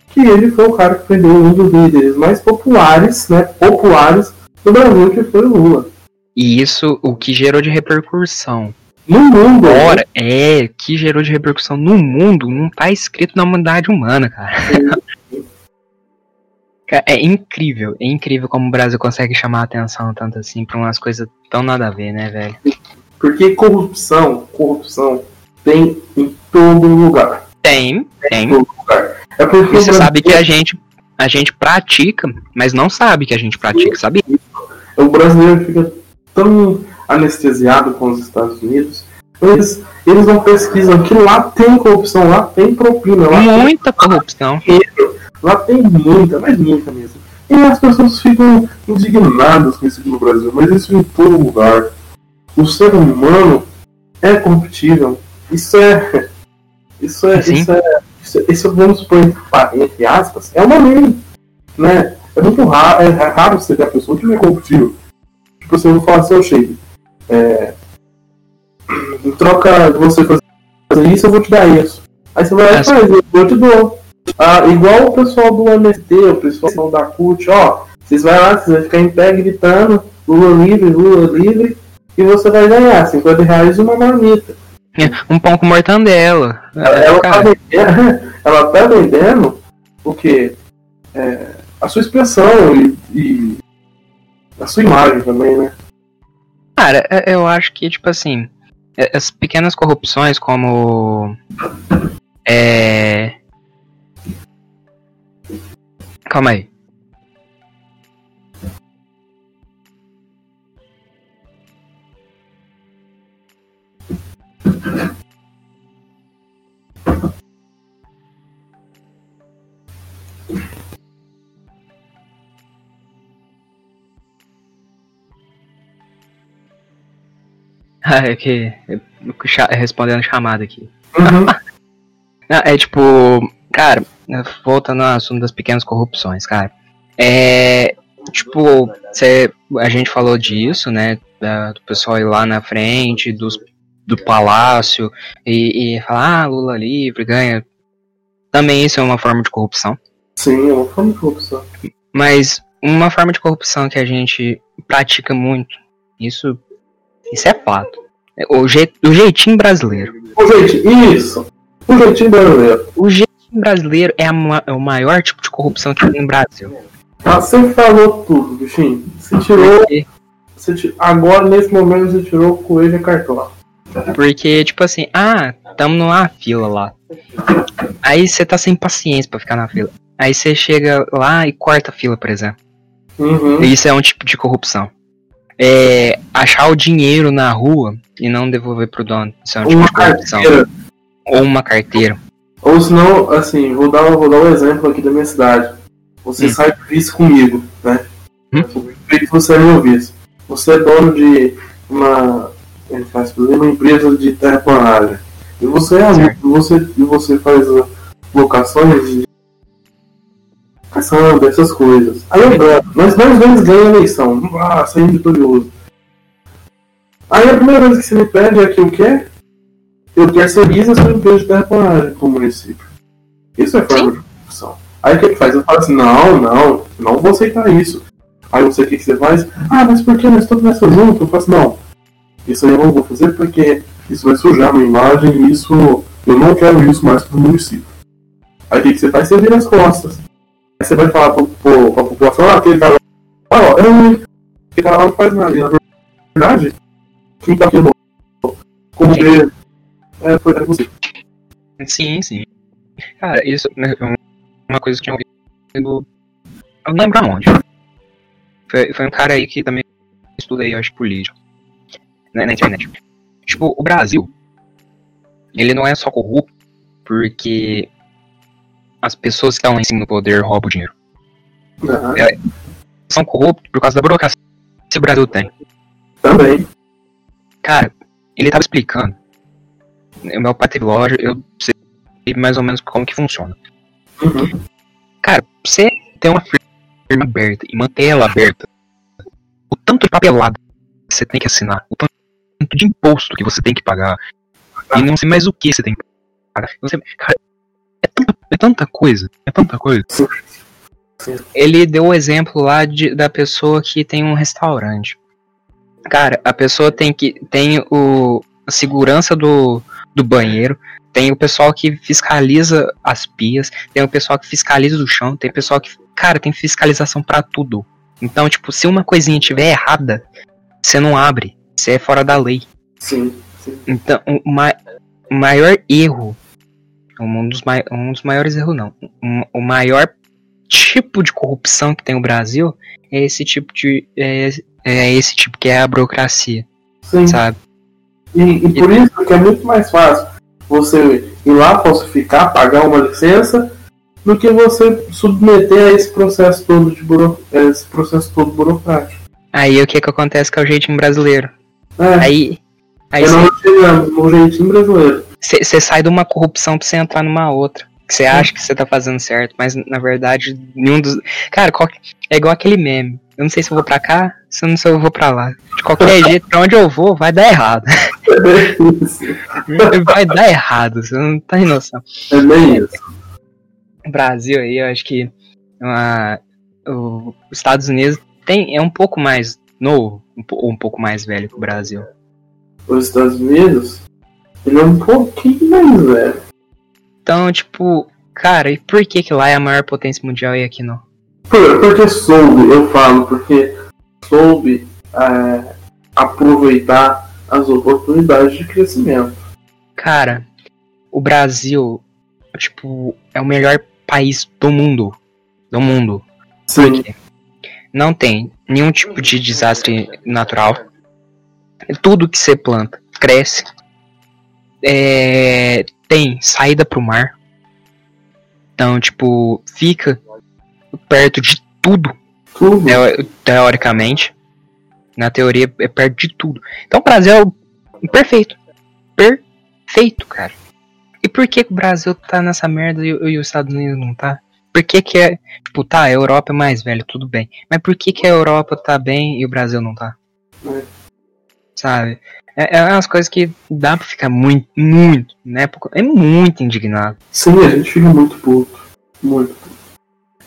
[SPEAKER 2] Que ele foi o cara que prendeu um dos líderes mais populares, né? Populares do Brasil, que foi o Lula.
[SPEAKER 1] E isso, o que gerou de repercussão.
[SPEAKER 2] No mundo, né?
[SPEAKER 1] Ora, é, que gerou de repercussão no mundo, não tá escrito na humanidade humana, cara. É incrível, é incrível como o Brasil consegue chamar a atenção tanto assim pra umas coisas tão nada a ver, né, velho?
[SPEAKER 2] Porque corrupção, corrupção tem em todo lugar.
[SPEAKER 1] Tem, tem.
[SPEAKER 2] Em todo lugar. É porque
[SPEAKER 1] você sabe que a gente, a gente pratica, mas não sabe que a gente pratica, sabe?
[SPEAKER 2] o brasileiro fica tão anestesiado com os Estados Unidos. Eles, eles não pesquisam que lá tem corrupção, lá tem propina, lá,
[SPEAKER 1] Muita corrupção.
[SPEAKER 2] Lá tem muita, mas muita mesmo. E as pessoas ficam indignadas com isso aqui no Brasil, mas isso em todo lugar. O ser humano é corruptível. Isso é. Isso é.
[SPEAKER 1] Sim.
[SPEAKER 2] Isso é. Isso, isso vamos supor, entre- aspas, é uma lei. Né? É muito raro, é raro você ter a pessoa que não é corruptível. Tipo assim, eu vou falar assim, eu chego. É, em troca de você fazer isso, eu vou te dar isso. Aí você vai lá e faz, eu te dou. Ah, igual o pessoal do MST, o pessoal da CUT, ó. Vocês vão lá, vocês vão ficar em pé gritando, Lula livre, Lula livre, e você vai ganhar 50 reais e uma marmita.
[SPEAKER 1] Um pão com mortandela.
[SPEAKER 2] Ela, ela tá
[SPEAKER 1] Cara,
[SPEAKER 2] vendendo, ela tá vendendo o quê? É, a sua expressão e, e a sua imagem também, né?
[SPEAKER 1] Cara, é- eu acho que, tipo assim, é- as pequenas corrupções como. É. Calma aí. Ah, é que. É, respondendo a chamada aqui.
[SPEAKER 2] Uhum.
[SPEAKER 1] é tipo cara, voltando ao assunto das pequenas corrupções, cara. É. Tipo, cê, a gente falou disso, né? da- do pessoal ir lá na frente, dos, do palácio, e, e falar, ah, Lula livre, ganha. Também isso é uma forma de corrupção.
[SPEAKER 2] Sim, é uma forma de corrupção.
[SPEAKER 1] Mas uma forma de corrupção que a gente pratica muito, isso, isso é fato. É O, je, o jeitinho brasileiro.
[SPEAKER 2] Ô, gente, isso. O jeitinho brasileiro.
[SPEAKER 1] O jeitinho brasileiro é, ma- é o maior tipo de corrupção que tem no Brasil.
[SPEAKER 2] Você falou tudo, bichinho. Você tirou. Você ti- Agora, nesse momento, você tirou o coelho e a cartola.
[SPEAKER 1] porque, tipo assim, ah, tamo numa fila lá. Aí você tá sem paciência pra ficar na fila. Aí você chega lá e corta a fila, por exemplo.
[SPEAKER 2] Uhum.
[SPEAKER 1] Isso é um tipo de corrupção. É, achar o dinheiro na rua e não devolver pro dono. Isso é um tipo
[SPEAKER 2] Uma
[SPEAKER 1] de corrupção.
[SPEAKER 2] carteira.
[SPEAKER 1] Ou uma carteira.
[SPEAKER 2] Ou senão, assim, vou dar, vou dar um exemplo aqui da minha cidade. Você
[SPEAKER 1] Hum.
[SPEAKER 2] sai do vice comigo, né?
[SPEAKER 1] Hum.
[SPEAKER 2] Você é meu vice. Você é dono de uma, ele faz, uma empresa de terraplanagem. E você é amigo, você, e você faz locações de caçamba, essas coisas. Aí ganho. Nós dois vezes ganhamos a eleição. Ah, saímos vitorioso. Aí a primeira coisa que você me pede é que eu quero eu terceirizo essa empresa de terraplanagem pro município. Isso é forma de corrupção. Aí o que que faz? Eu falo assim, não, não, não vou aceitar isso. Aí você, o que, que você faz? Ah, mas por que nós estamos nessa junto? Eu falo assim, não, isso aí eu não vou fazer porque isso vai sujar a minha imagem e isso, eu não quero isso mais pro município. Aí o que, que você faz? Você vira as costas. Aí você vai falar pro, pra população, ah, aquele cara lá, ó, é um, aquele cara lá não faz nada. E, na verdade, quem tá aqui como ver, é, foi é você.
[SPEAKER 1] Sim, sim. Cara, isso é uma coisa que eu tinha ouvido. Eu não lembro aonde. Foi, foi um cara aí que também estudei, eu acho, política. Na, na internet. Tipo, o Brasil, ele não é só corrupto porque as pessoas que estão em cima do poder roubam o dinheiro.
[SPEAKER 2] Ah,
[SPEAKER 1] São corruptos por causa da burocracia que o Brasil tem.
[SPEAKER 2] também.
[SPEAKER 1] Cara, ele tava explicando. O meu pai teve loja, eu sei mais ou menos como que funciona.
[SPEAKER 2] Uhum.
[SPEAKER 1] Cara, você ter uma firma aberta e manter ela aberta, o tanto de papelada que você tem que assinar, o tanto de imposto que você tem que pagar, e não sei mais o que você tem que pagar. Sei, cara, é tanta, é tanta coisa, é tanta coisa. Ele deu o exemplo lá de, da pessoa que tem um restaurante. Cara, a pessoa tem que tem o a segurança do, do banheiro, tem o pessoal que fiscaliza as pias, tem o pessoal que fiscaliza o chão, tem o pessoal que, cara, tem fiscalização pra tudo. Então, tipo, se uma coisinha tiver errada, você não abre, você é fora da lei.
[SPEAKER 2] Sim, sim.
[SPEAKER 1] Então, o, ma- o maior erro, um dos, mai- um dos maiores erros não, um- o maior tipo de corrupção que tem o Brasil é esse tipo de, é, é esse tipo que é a burocracia,
[SPEAKER 2] sim.
[SPEAKER 1] sabe?
[SPEAKER 2] E, e por isso que é muito mais fácil você ir lá falsificar, pagar uma licença, do que você submeter a esse processo todo de buro... esse processo todo burocrático.
[SPEAKER 1] Aí o que que acontece com o jeitinho brasileiro?
[SPEAKER 2] É,
[SPEAKER 1] Aí, aí
[SPEAKER 2] é nós chegamos no jeitinho brasileiro.
[SPEAKER 1] você sai de uma corrupção pra você entrar numa outra. Que você acha que você tá fazendo certo, mas na verdade, nenhum dos. Cara, qual- é igual aquele meme. Eu não sei se eu vou pra cá, se eu não sei se eu vou pra lá. De qualquer jeito, pra onde eu vou, vai dar errado. Vai dar errado, você não tem noção.
[SPEAKER 2] É bem isso.
[SPEAKER 1] O Brasil aí, eu acho que os Estados Unidos tem, é um pouco mais novo, um, ou um pouco mais velho que o Brasil.
[SPEAKER 2] Os Estados Unidos, ele é um pouquinho mais velho.
[SPEAKER 1] Então, tipo, cara, e por que que lá é a maior potência mundial e aqui não?
[SPEAKER 2] Por, porque soube, eu falo, porque soube é, aproveitar as oportunidades de crescimento.
[SPEAKER 1] Cara, o Brasil, tipo, é o melhor país do mundo. Do mundo.
[SPEAKER 2] Sim,
[SPEAKER 1] Não tem nenhum tipo de desastre natural. Tudo que você planta cresce. É, tem saída pro mar. Então, tipo, fica perto de tudo,
[SPEAKER 2] tudo.
[SPEAKER 1] teo- teoricamente. Na teoria, é perto de tudo. Então, o Brasil é o Perfeito. Perfeito, cara. E por que, que o Brasil tá nessa merda e, e os Estados Unidos não tá? Por que que é... Tipo, tá, a Europa é mais velha, tudo bem. Mas por que que a Europa tá bem e o Brasil não tá?
[SPEAKER 2] É.
[SPEAKER 1] Sabe? É, é umas coisas que dá pra ficar muito, muito, né? É muito indignado.
[SPEAKER 2] Sim, a gente fica muito puto. Muito.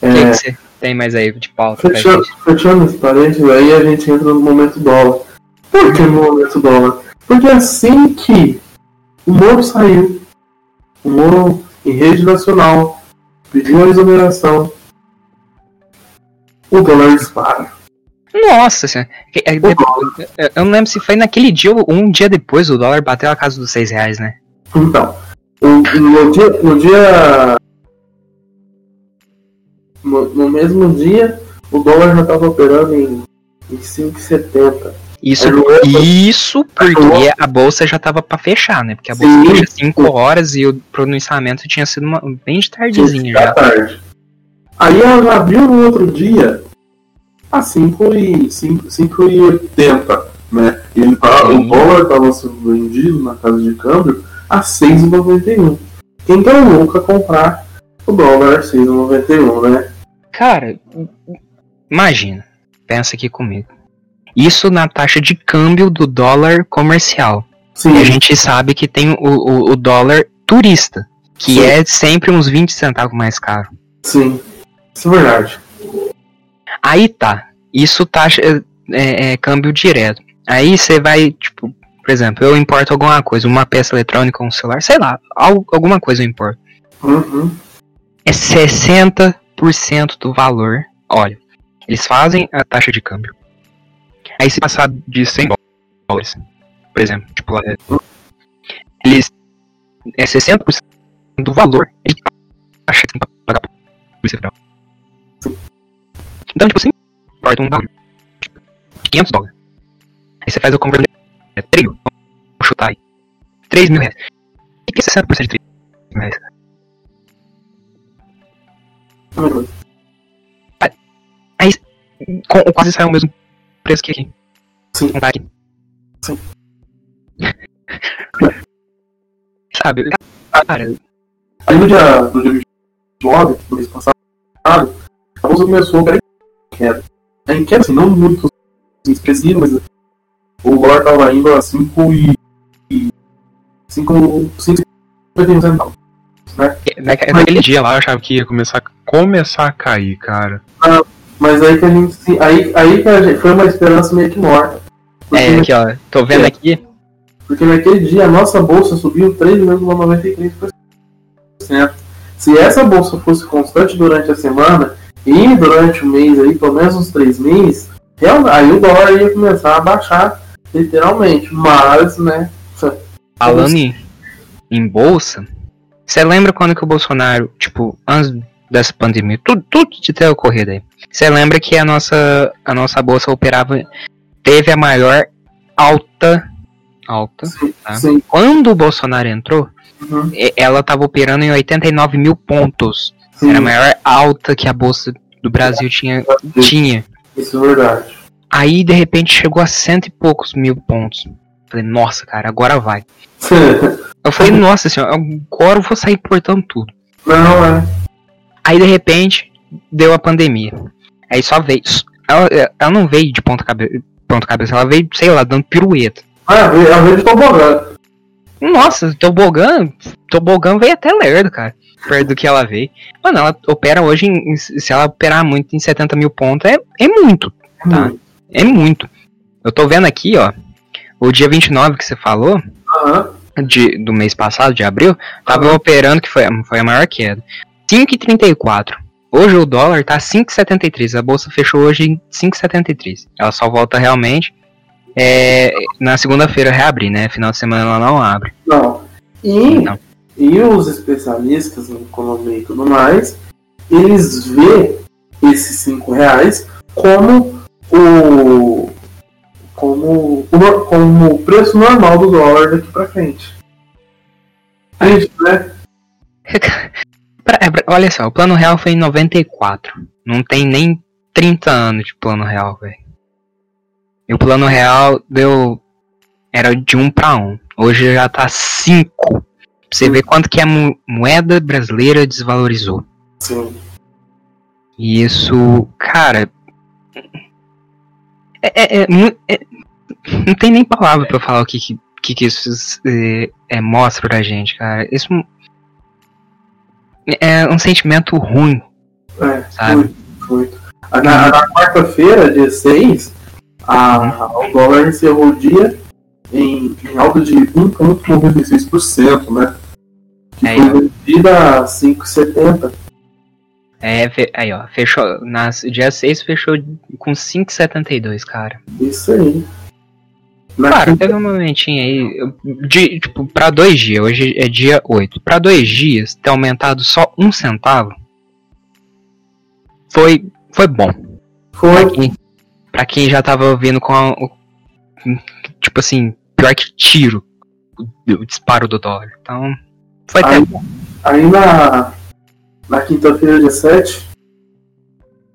[SPEAKER 1] O que, que você tem mais aí de pauta
[SPEAKER 2] Fechando, fechando esse parênteses, aí a gente entra no momento dólar. Por que no momento dólar? Porque assim que o Moro saiu, o Moro em rede nacional pediu a exoneração, o dólar dispara.
[SPEAKER 1] Nossa senhora. É, eu- não lembro se foi naquele dia ou um dia depois o dólar bateu a casa dos seis reais, né?
[SPEAKER 2] Então, no dia. No, dia no, mesmo dia, o dólar já estava operando em, em 5,70.
[SPEAKER 1] Isso, isso porque a bolsa já tava pra fechar, né? Porque a bolsa
[SPEAKER 2] Sim.
[SPEAKER 1] fecha 5 horas e o pronunciamento tinha sido uma- bem de tardezinha já.
[SPEAKER 2] tarde. Aí ela abriu no outro dia a 5,80, né? E ele tá, o dólar estava sendo vendido na casa de câmbio a 6,91. Quem que é o louco a comprar o dólar a 6,91, né?
[SPEAKER 1] Cara, imagina, pensa aqui comigo. Isso na taxa de câmbio do dólar comercial.
[SPEAKER 2] Sim,
[SPEAKER 1] E a gente sabe que tem o, o, o dólar turista, que
[SPEAKER 2] Sim.
[SPEAKER 1] é sempre uns 20 centavos mais caro.
[SPEAKER 2] sim. Isso é verdade.
[SPEAKER 1] Aí tá, isso taxa é, é câmbio direto. Aí você vai, tipo, por exemplo, eu importo alguma coisa, uma peça eletrônica, um celular, sei lá, al- alguma coisa eu importo.
[SPEAKER 2] Uhum.
[SPEAKER 1] É 60% do valor. Olha, eles fazem a taxa de câmbio. Aí se passar de 100 dólares, por exemplo, tipo, é, eles é 60% do valor de taxa que pagar pra Polícia Federal. Então, tipo, você importa um tipo, 500 dólares. Aí você faz a conversão, é 3 mil, vamos chutar aí, 3 mil reais. O que é 60% de 3 mil reais? Com- quase sai o mesmo preço que aqui.
[SPEAKER 2] Sim.
[SPEAKER 1] Aqui.
[SPEAKER 2] Sim.
[SPEAKER 1] Sabe, cara,
[SPEAKER 2] Aí no dia, no dia 29, do mês passado, a bolsa começou a queda. É em queda, assim, não muito expressiva, mas o dólar tava indo a 5 e. 5 51 centavos.
[SPEAKER 1] Naque- naquele dia lá,
[SPEAKER 3] Eu achava que ia começar, começar a cair, cara.
[SPEAKER 2] Mas aí que a gente. se- Aí, aí que a gente, foi uma esperança meio que morta.
[SPEAKER 1] É, aqui ó, tô vendo aqui,
[SPEAKER 2] porque naquele dia a nossa bolsa subiu 3,93%. Se essa bolsa fosse constante durante a semana e durante o mês aí, pelo menos uns três meses, aí o dólar ia começar a baixar literalmente. Mas, né?
[SPEAKER 1] falando em, em bolsa, você lembra quando que o Bolsonaro, tipo, antes dessa pandemia, tudo, tudo de ter ocorrido aí, você lembra que a nossa, a nossa bolsa operava, teve a maior alta, alta, Tá.
[SPEAKER 2] Sim.
[SPEAKER 1] quando o Bolsonaro entrou,
[SPEAKER 2] Uhum.
[SPEAKER 1] ela tava operando em 89 mil pontos.
[SPEAKER 2] sim,
[SPEAKER 1] Era a maior alta que a bolsa do Brasil tinha. tinha.
[SPEAKER 2] Isso é verdade.
[SPEAKER 1] Aí, de repente, chegou a cento e poucos mil pontos. Falei, nossa, cara, agora vai. Eu falei, nossa senhora, agora eu vou sair portando tudo.
[SPEAKER 2] Não, é.
[SPEAKER 1] Aí, de repente, deu a pandemia. Aí só veio. Ela, ela não veio de ponta cabeça, ponta cabeça, ela veio, sei lá, dando pirueta.
[SPEAKER 2] Ah, é a vez de tobogã.
[SPEAKER 1] Nossa, tobogã, tobogã veio até lerdo, cara. Perto do que ela veio. Mano, ela opera hoje, em, se ela operar muito em 70 mil pontos, é, é muito. Tá. É muito. Eu tô vendo aqui, ó. O dia 29 que você falou,
[SPEAKER 2] Aham.
[SPEAKER 1] De, do mês passado, de abril, tava
[SPEAKER 2] Aham.
[SPEAKER 1] operando, que foi, foi a maior queda. 5,34. Hoje o dólar tá 5,73. A bolsa fechou hoje em 5,73. Ela só volta realmente é, na segunda-feira reabrir, né? Final de semana ela não abre.
[SPEAKER 2] Não. E, e os especialistas em economia e tudo mais, eles vê esses 5 reais como o como como o preço normal do dólar daqui pra frente. Triste, né?
[SPEAKER 1] Pra- é, olha só, o plano real foi em 94. Não tem nem 30 anos de plano real, velho. E o plano real deu era de 1 para 1. Hoje já tá 5. Pra você ver quanto que a mo- moeda brasileira desvalorizou.
[SPEAKER 2] Sim.
[SPEAKER 1] E isso, cara. É, é- é é- não tem nem palavra pra falar o que, que, que, isso é, é, mostra pra gente, cara. Isso é um sentimento ruim,
[SPEAKER 2] É,
[SPEAKER 1] Sabe?
[SPEAKER 2] foi, foi. Ah, Na, na quarta-feira, dia 6, a, o dólar encerrou o dia em, em alta de 1,96%, né? Que
[SPEAKER 1] É,
[SPEAKER 2] foi vendida a 5,70.
[SPEAKER 1] É, aí ó, fechou. Nas, dia 6 fechou com 5,72, cara.
[SPEAKER 2] Isso aí. Na
[SPEAKER 1] Claro,
[SPEAKER 2] quinta-
[SPEAKER 1] teve um momentinho aí. De, tipo, pra dois dias, hoje é dia 8. Pra dois dias, ter aumentado só um centavo. Foi, foi bom. Pra
[SPEAKER 2] foi,
[SPEAKER 1] quem, pra quem já tava vindo com a, o- Tipo assim, pior que tiro. O, o disparo do dólar. Então, foi até bom.
[SPEAKER 2] aí na, quinta-feira, dia 7,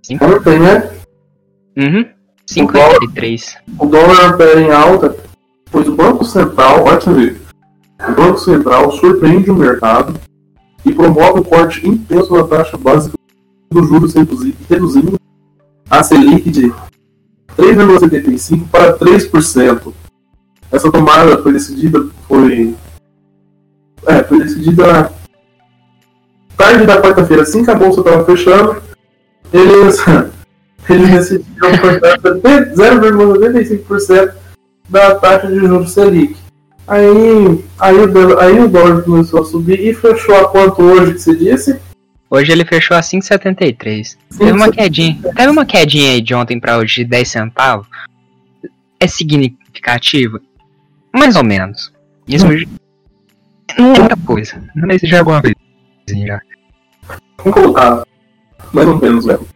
[SPEAKER 1] Sim.
[SPEAKER 2] ontem, né?
[SPEAKER 1] Uhum. 5,83.
[SPEAKER 2] O dólar opera em alta, pois o Banco Central, olha pra ver, o Banco Central surpreende o mercado e promove um corte intenso na taxa básica dos juros reduzi- reduzindo a Selic de 3,75% para 3%. Essa tomada foi decidida, foi, é, foi decidida tarde da quarta-feira, assim que a bolsa estava fechando, eles eles decidiram cortar até 0,95% da taxa de juros Selic. Aí, aí, o dólar, aí o dólar começou a subir e fechou a quanto hoje que você disse?
[SPEAKER 1] Hoje ele fechou a 5,73. Teve uma quedinha. Teve uma quedinha aí de ontem pra hoje de 10 centavos. É significativo? Mais ou menos. Isso não é muita coisa.
[SPEAKER 3] Mas já é alguma coisinha já.
[SPEAKER 2] Vamos colocar mais ou menos mesmo.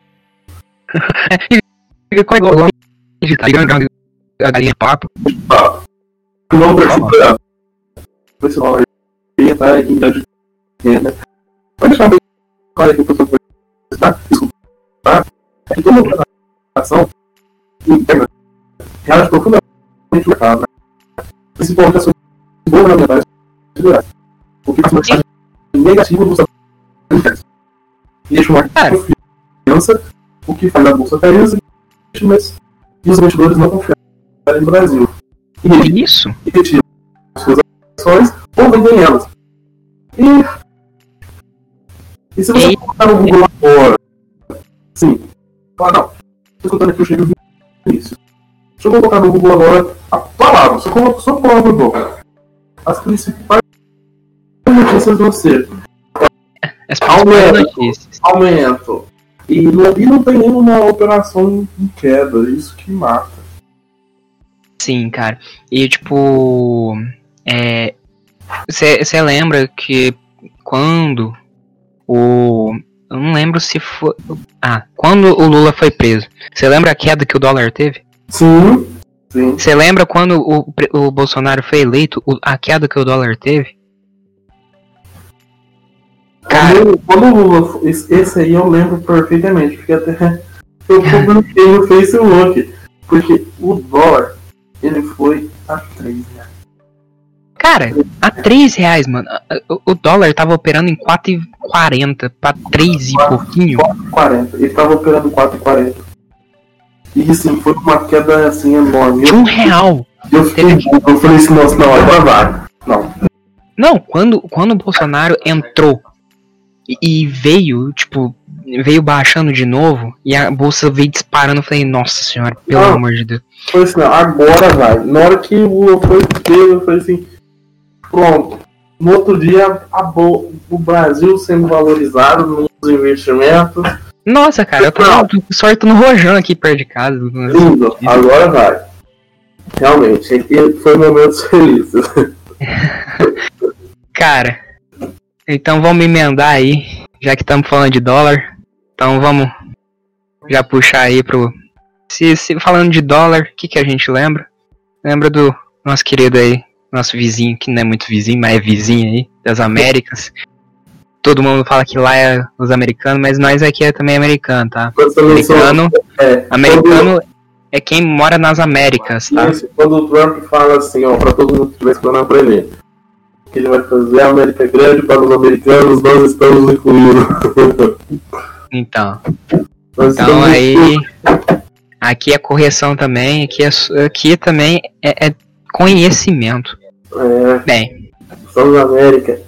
[SPEAKER 1] Ficou igual igual tá ligado? a galinha de papo.
[SPEAKER 2] Tá. Não precisa. Dólar ia estar aqui em idade pequena. Pode deixar bem claro que o foi tá? Desculpa. Tá? É que toda transação interna reage profundamente no mercado? Principalmente as ações governamentais. O que faz uma no Estados E deixa uma
[SPEAKER 1] Cara.
[SPEAKER 2] confiança, o que faz a bolsa os investimentos e os investidores não confiarem no Brasil. E ele
[SPEAKER 1] Isso?
[SPEAKER 2] e retiram suas ações ou vendem elas. E, e se você colocar no Google agora, sim, fala, não, estou escutando aqui o cheiro do início. Deixa eu colocar no Google agora a palavra, só coloco só a palavra Google. As principais notícias vão ser
[SPEAKER 1] As principais
[SPEAKER 2] Aumento. aumento. E e não tem nenhuma operação em queda, isso que mata.
[SPEAKER 1] Sim, cara. E tipo. É. Você lembra que quando o. Eu não lembro se foi. Ah, quando o Lula foi preso. Você lembra a queda que o dólar teve?
[SPEAKER 2] Sim.
[SPEAKER 1] Você lembra quando o, o Bolsonaro foi eleito, o- a queda que o dólar teve? Cara.
[SPEAKER 2] Quando, o Lula. Esse, aí eu lembro perfeitamente, porque até eu publiquei no Facebook. Porque o dólar, ele foi a 3 reais.
[SPEAKER 1] Cara, a 3 reais, mano. O, dólar tava operando em 4,40 pra 3 e pouquinho.
[SPEAKER 2] 4,40. Ele tava operando 4,40. E assim, foi uma queda assim enorme.
[SPEAKER 1] De um real.
[SPEAKER 2] eu fiquei eu falei assim, nossa, não, agora vai. Não.
[SPEAKER 1] Não, quando, quando o Bolsonaro entrou e, veio, tipo, veio baixando de novo e a bolsa veio disparando, eu falei, nossa senhora, pelo
[SPEAKER 2] Não.
[SPEAKER 1] amor de Deus.
[SPEAKER 2] Foi assim, não, agora vai. Na hora que o Lula foi preso, eu falei assim, pronto. No outro dia, a bo- o Brasil sendo valorizado nos investimentos.
[SPEAKER 1] Nossa, cara, eu tava sortando rojão aqui perto de casa.
[SPEAKER 2] Lindo, agora vai. Realmente, aqui foi momentos felizes.
[SPEAKER 1] Cara, então vamos emendar aí, já que estamos falando de dólar. Então vamos já puxar aí pro. Se, se falando de dólar, o que, que a gente lembra? Lembra do nosso querido aí, nosso vizinho, que não é muito vizinho, mas é vizinho aí, das Américas. Todo mundo fala que lá é os americanos, mas nós aqui é também americano, tá? Americano,
[SPEAKER 2] é,
[SPEAKER 1] americano é quem mora nas Américas, tá?
[SPEAKER 2] Isso, quando o Trump fala assim, ó, pra todo mundo que estiver escutando ele, que ele vai fazer a América grande para os americanos, nós estamos incluídos.
[SPEAKER 1] Então,
[SPEAKER 2] Nós
[SPEAKER 1] então aí. Aqui é correção também, aqui, é, aqui também é, é conhecimento.
[SPEAKER 2] É,
[SPEAKER 1] Bem,
[SPEAKER 2] estamos na América.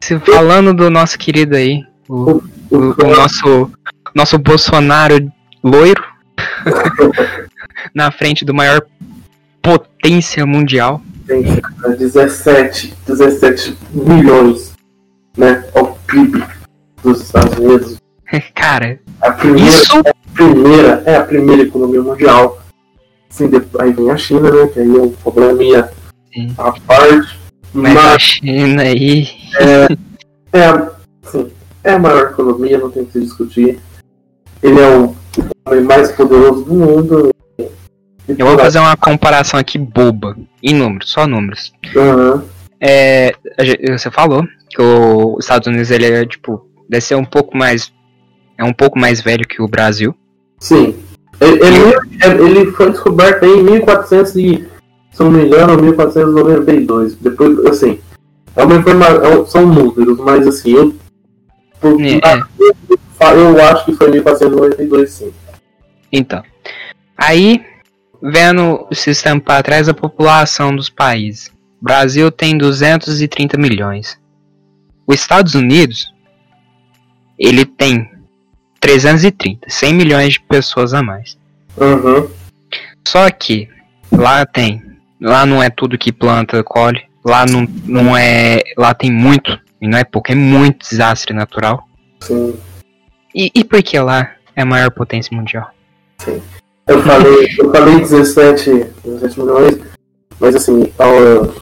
[SPEAKER 1] se falando do nosso querido aí, o, o, o nosso, nosso Bolsonaro loiro, na frente do maior potência mundial.
[SPEAKER 2] Tem 17, 17 milhões, né, ao PIB dos Estados Unidos.
[SPEAKER 1] Cara,
[SPEAKER 2] A primeira,
[SPEAKER 1] isso
[SPEAKER 2] a primeira, é a primeira economia mundial. Sim, depois, aí vem a China, né, que aí é um probleminha
[SPEAKER 1] Sim.
[SPEAKER 2] à parte.
[SPEAKER 1] mas
[SPEAKER 2] Mas
[SPEAKER 1] a China aí.
[SPEAKER 2] é, assim, é a maior economia, não tem que se discutir. Ele é o homem mais poderoso do mundo.
[SPEAKER 1] Eu vou fazer uma comparação aqui boba. Em números, só números.
[SPEAKER 2] Aham.
[SPEAKER 1] É, você falou que o- os Estados Unidos ele é tipo deve ser um pouco mais é um pouco mais velho que o Brasil.
[SPEAKER 2] Sim. Ele, ele, ele foi descoberto em 1400 e, se não me engano, 1492. Depois, assim, é uma informação, são números, mas assim, eu, por,
[SPEAKER 1] É, é.
[SPEAKER 2] eu acho que foi 1492 sim.
[SPEAKER 1] Então, aí vendo o sistema para trás a população dos países. O Brasil tem 230 milhões. Os Estados Unidos ele tem 330, 100 milhões de pessoas a mais.
[SPEAKER 2] Uhum.
[SPEAKER 1] Só que lá tem, lá não é tudo que planta colhe, lá não, não é, lá tem muito e não é pouco, é muito desastre natural.
[SPEAKER 2] Sim.
[SPEAKER 1] E, e por que lá é a maior potência mundial?
[SPEAKER 2] Eu falei, eu falei 17, 17 milhões, mas assim, ao-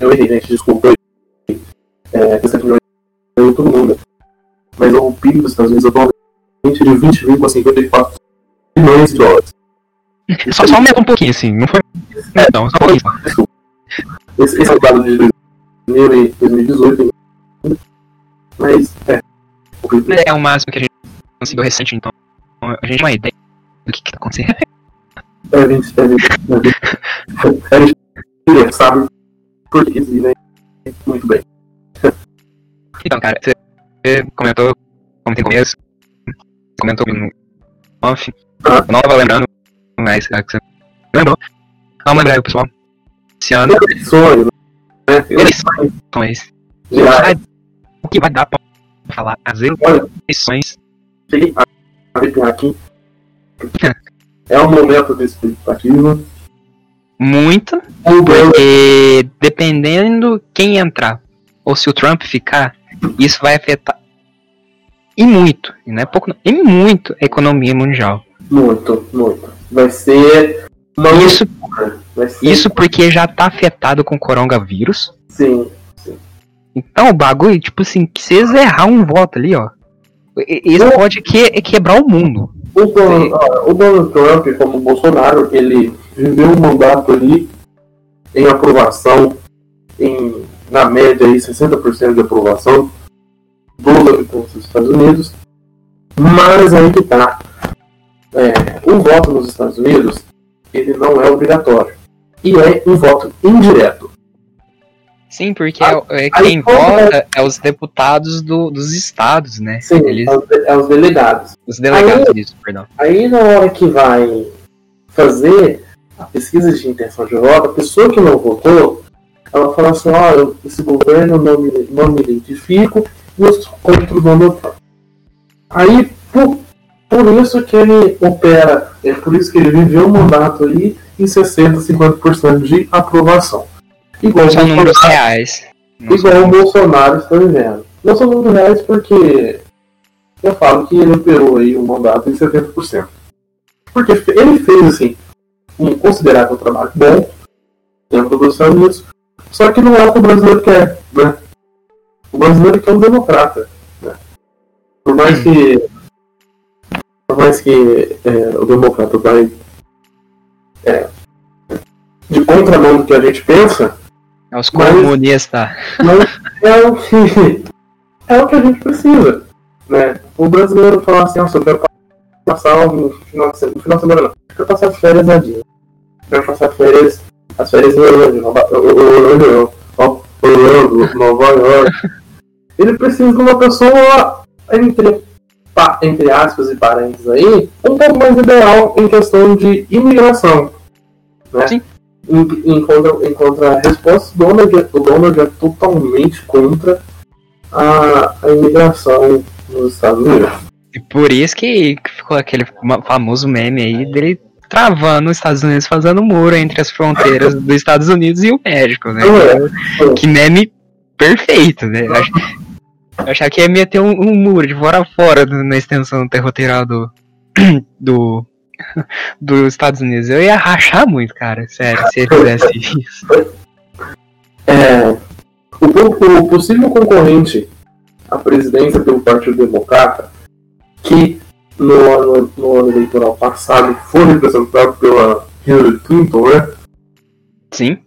[SPEAKER 2] eu errei, gente, desculpa. É, 17 milhões é todo mundo. Mas o PIB dos Estados Unidos atualmente é de 20,54 bilhões de dólares.
[SPEAKER 3] Só, só aumenta um pouquinho, assim. Não foi. Não, só pouquinho.
[SPEAKER 2] Desculpa. Esse, esse é o dado de 2000 e 2018. Mas, é.
[SPEAKER 1] É o máximo que a gente conseguiu recente, então a gente tem uma ideia do que, que tá acontecendo.
[SPEAKER 2] é 20, é 20, é 20, é 20, é 20, sabe? Porque eles vivem muito bem.
[SPEAKER 1] Então, cara, você comentou, como tem começo, comentou no off,
[SPEAKER 2] Ah.
[SPEAKER 1] eu não tava lembrando, mas é que você lembrou. Vamos lembrar aí, pessoal. Esse ano,
[SPEAKER 2] Sonho, né?
[SPEAKER 1] eleições, eleições.
[SPEAKER 2] Já
[SPEAKER 1] Vai- O que vai dar pra falar? As eleições
[SPEAKER 2] cheguei a arrepiar aqui. É um momento de expectativa.
[SPEAKER 1] muito, porque dependendo quem entrar, ou se o Trump ficar, isso vai afetar e muito, e não é pouco, não, e muito a economia mundial.
[SPEAKER 2] muito, muito. Vai ser uma
[SPEAKER 1] Isso,
[SPEAKER 2] ser,
[SPEAKER 1] isso porque já tá afetado com o coronavírus.
[SPEAKER 2] sim.
[SPEAKER 1] Então o bagulho, tipo assim, que se eles errar um voto ali, ó, isso pode que, quebrar o mundo.
[SPEAKER 2] O Donald, ó, o Donald Trump, como o Bolsonaro, ele viveu um mandato ali em aprovação, em, na média aí 60% de aprovação dos habitantes dos Estados Unidos. Mas aí que tá. É, o voto nos Estados Unidos, ele não é obrigatório. E é um voto indireto.
[SPEAKER 1] Sim, porque
[SPEAKER 2] Ah,
[SPEAKER 1] é, é
[SPEAKER 2] aí
[SPEAKER 1] quem vota é os deputados do- dos estados, né?
[SPEAKER 2] Sim,
[SPEAKER 1] Eles,
[SPEAKER 2] é os, de- é os delegados.
[SPEAKER 1] os delegados disso, perdão.
[SPEAKER 2] Aí na hora que vai fazer a pesquisa de intenção de voto, a pessoa que não votou, ela fala assim, ó, eu- esse governo não me, não me identifico e eu sou contra o Donald Trump. Aí, por, por isso que ele opera, é por isso que ele viveu o mandato ali em 60, 50% de aprovação. Igual,
[SPEAKER 1] São números
[SPEAKER 2] Bolsonaro-
[SPEAKER 1] reais. Não
[SPEAKER 2] igual o Bolsonaro está vivendo. Não são números reais porque eu falo que ele operou aí um mandato em 70%. Porque ele fez assim, um considerável trabalho bom dentro dos Estados Unidos, só que não é o que o brasileiro quer, né? O brasileiro quer um democrata. Né? Por mais que. Por mais que é, o democrata vai é, de contramão do que a gente pensa,
[SPEAKER 1] É os comunistas.
[SPEAKER 2] mas é o que é o que a gente precisa, né? O brasileiro fala assim, nossa, eu quero passar um final de semana. Final de semana não. Quero passar férias na Disney. Quero passar férias. As férias em Orlando, Orlando, Orlando, Nova York. Ele precisa de uma pessoa entre, entre aspas e parênteses aí, um pouco mais ideal em questão de imigração. Né?
[SPEAKER 1] Sim.
[SPEAKER 2] Em, em, contra, em contrarresposta, o Donald, é- o Donald é totalmente contra a, a imigração nos Estados Unidos.
[SPEAKER 1] E por isso que ficou aquele famoso meme aí dele travando os Estados Unidos fazendo muro entre as fronteiras dos Estados Unidos e o México, né?
[SPEAKER 2] É.
[SPEAKER 1] Que meme perfeito, né? Eu ach- eu achava que ia meter um, um muro de fora a fora do- na extensão territorial do, do dos Estados Unidos. Eu ia rachar muito, cara, sério, se ele fizesse isso.
[SPEAKER 2] É, o, o possível concorrente à presidência pelo Partido Democrata, que no ano, no ano eleitoral passado foi representado pela Hillary Clinton, né?
[SPEAKER 1] Sim.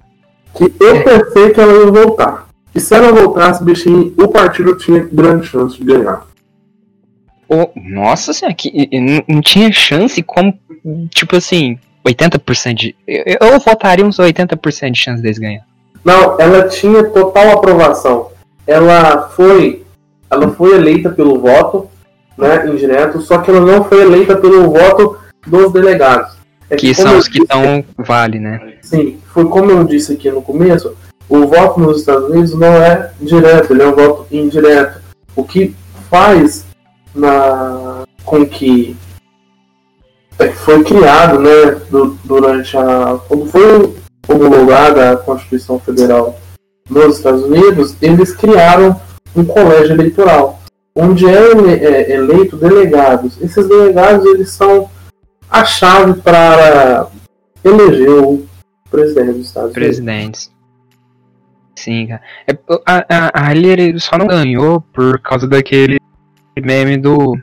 [SPEAKER 2] Que eu pensei que ela ia voltar. E se ela voltasse, bichinho, o partido tinha grande chance de ganhar.
[SPEAKER 1] Ô, nossa senhora, que, não, tinha chance como, tipo assim, 80% de. Eu, eu votaria uns 80% de chance deles ganhar.
[SPEAKER 2] Não, ela tinha total aprovação. Ela foi, ela foi eleita pelo voto, né, indireto, só que ela não foi eleita pelo voto dos delegados. É
[SPEAKER 1] Que
[SPEAKER 2] como
[SPEAKER 1] são os que estão vale, né?
[SPEAKER 2] Sim, foi como eu disse aqui no começo, o voto nos Estados Unidos não é direto, ele é um voto indireto. O que faz na com que é, foi criado, né, du- durante a quando foi homologada a Constituição Federal nos Estados Unidos, eles criaram um colégio eleitoral, onde é, é eleito delegados. Esses delegados eles são a chave para eleger o presidente dos Estados Unidos.
[SPEAKER 1] Presidentes. Sim, cara. É, a, a, a Hillary só não ganhou por causa daquele meme do.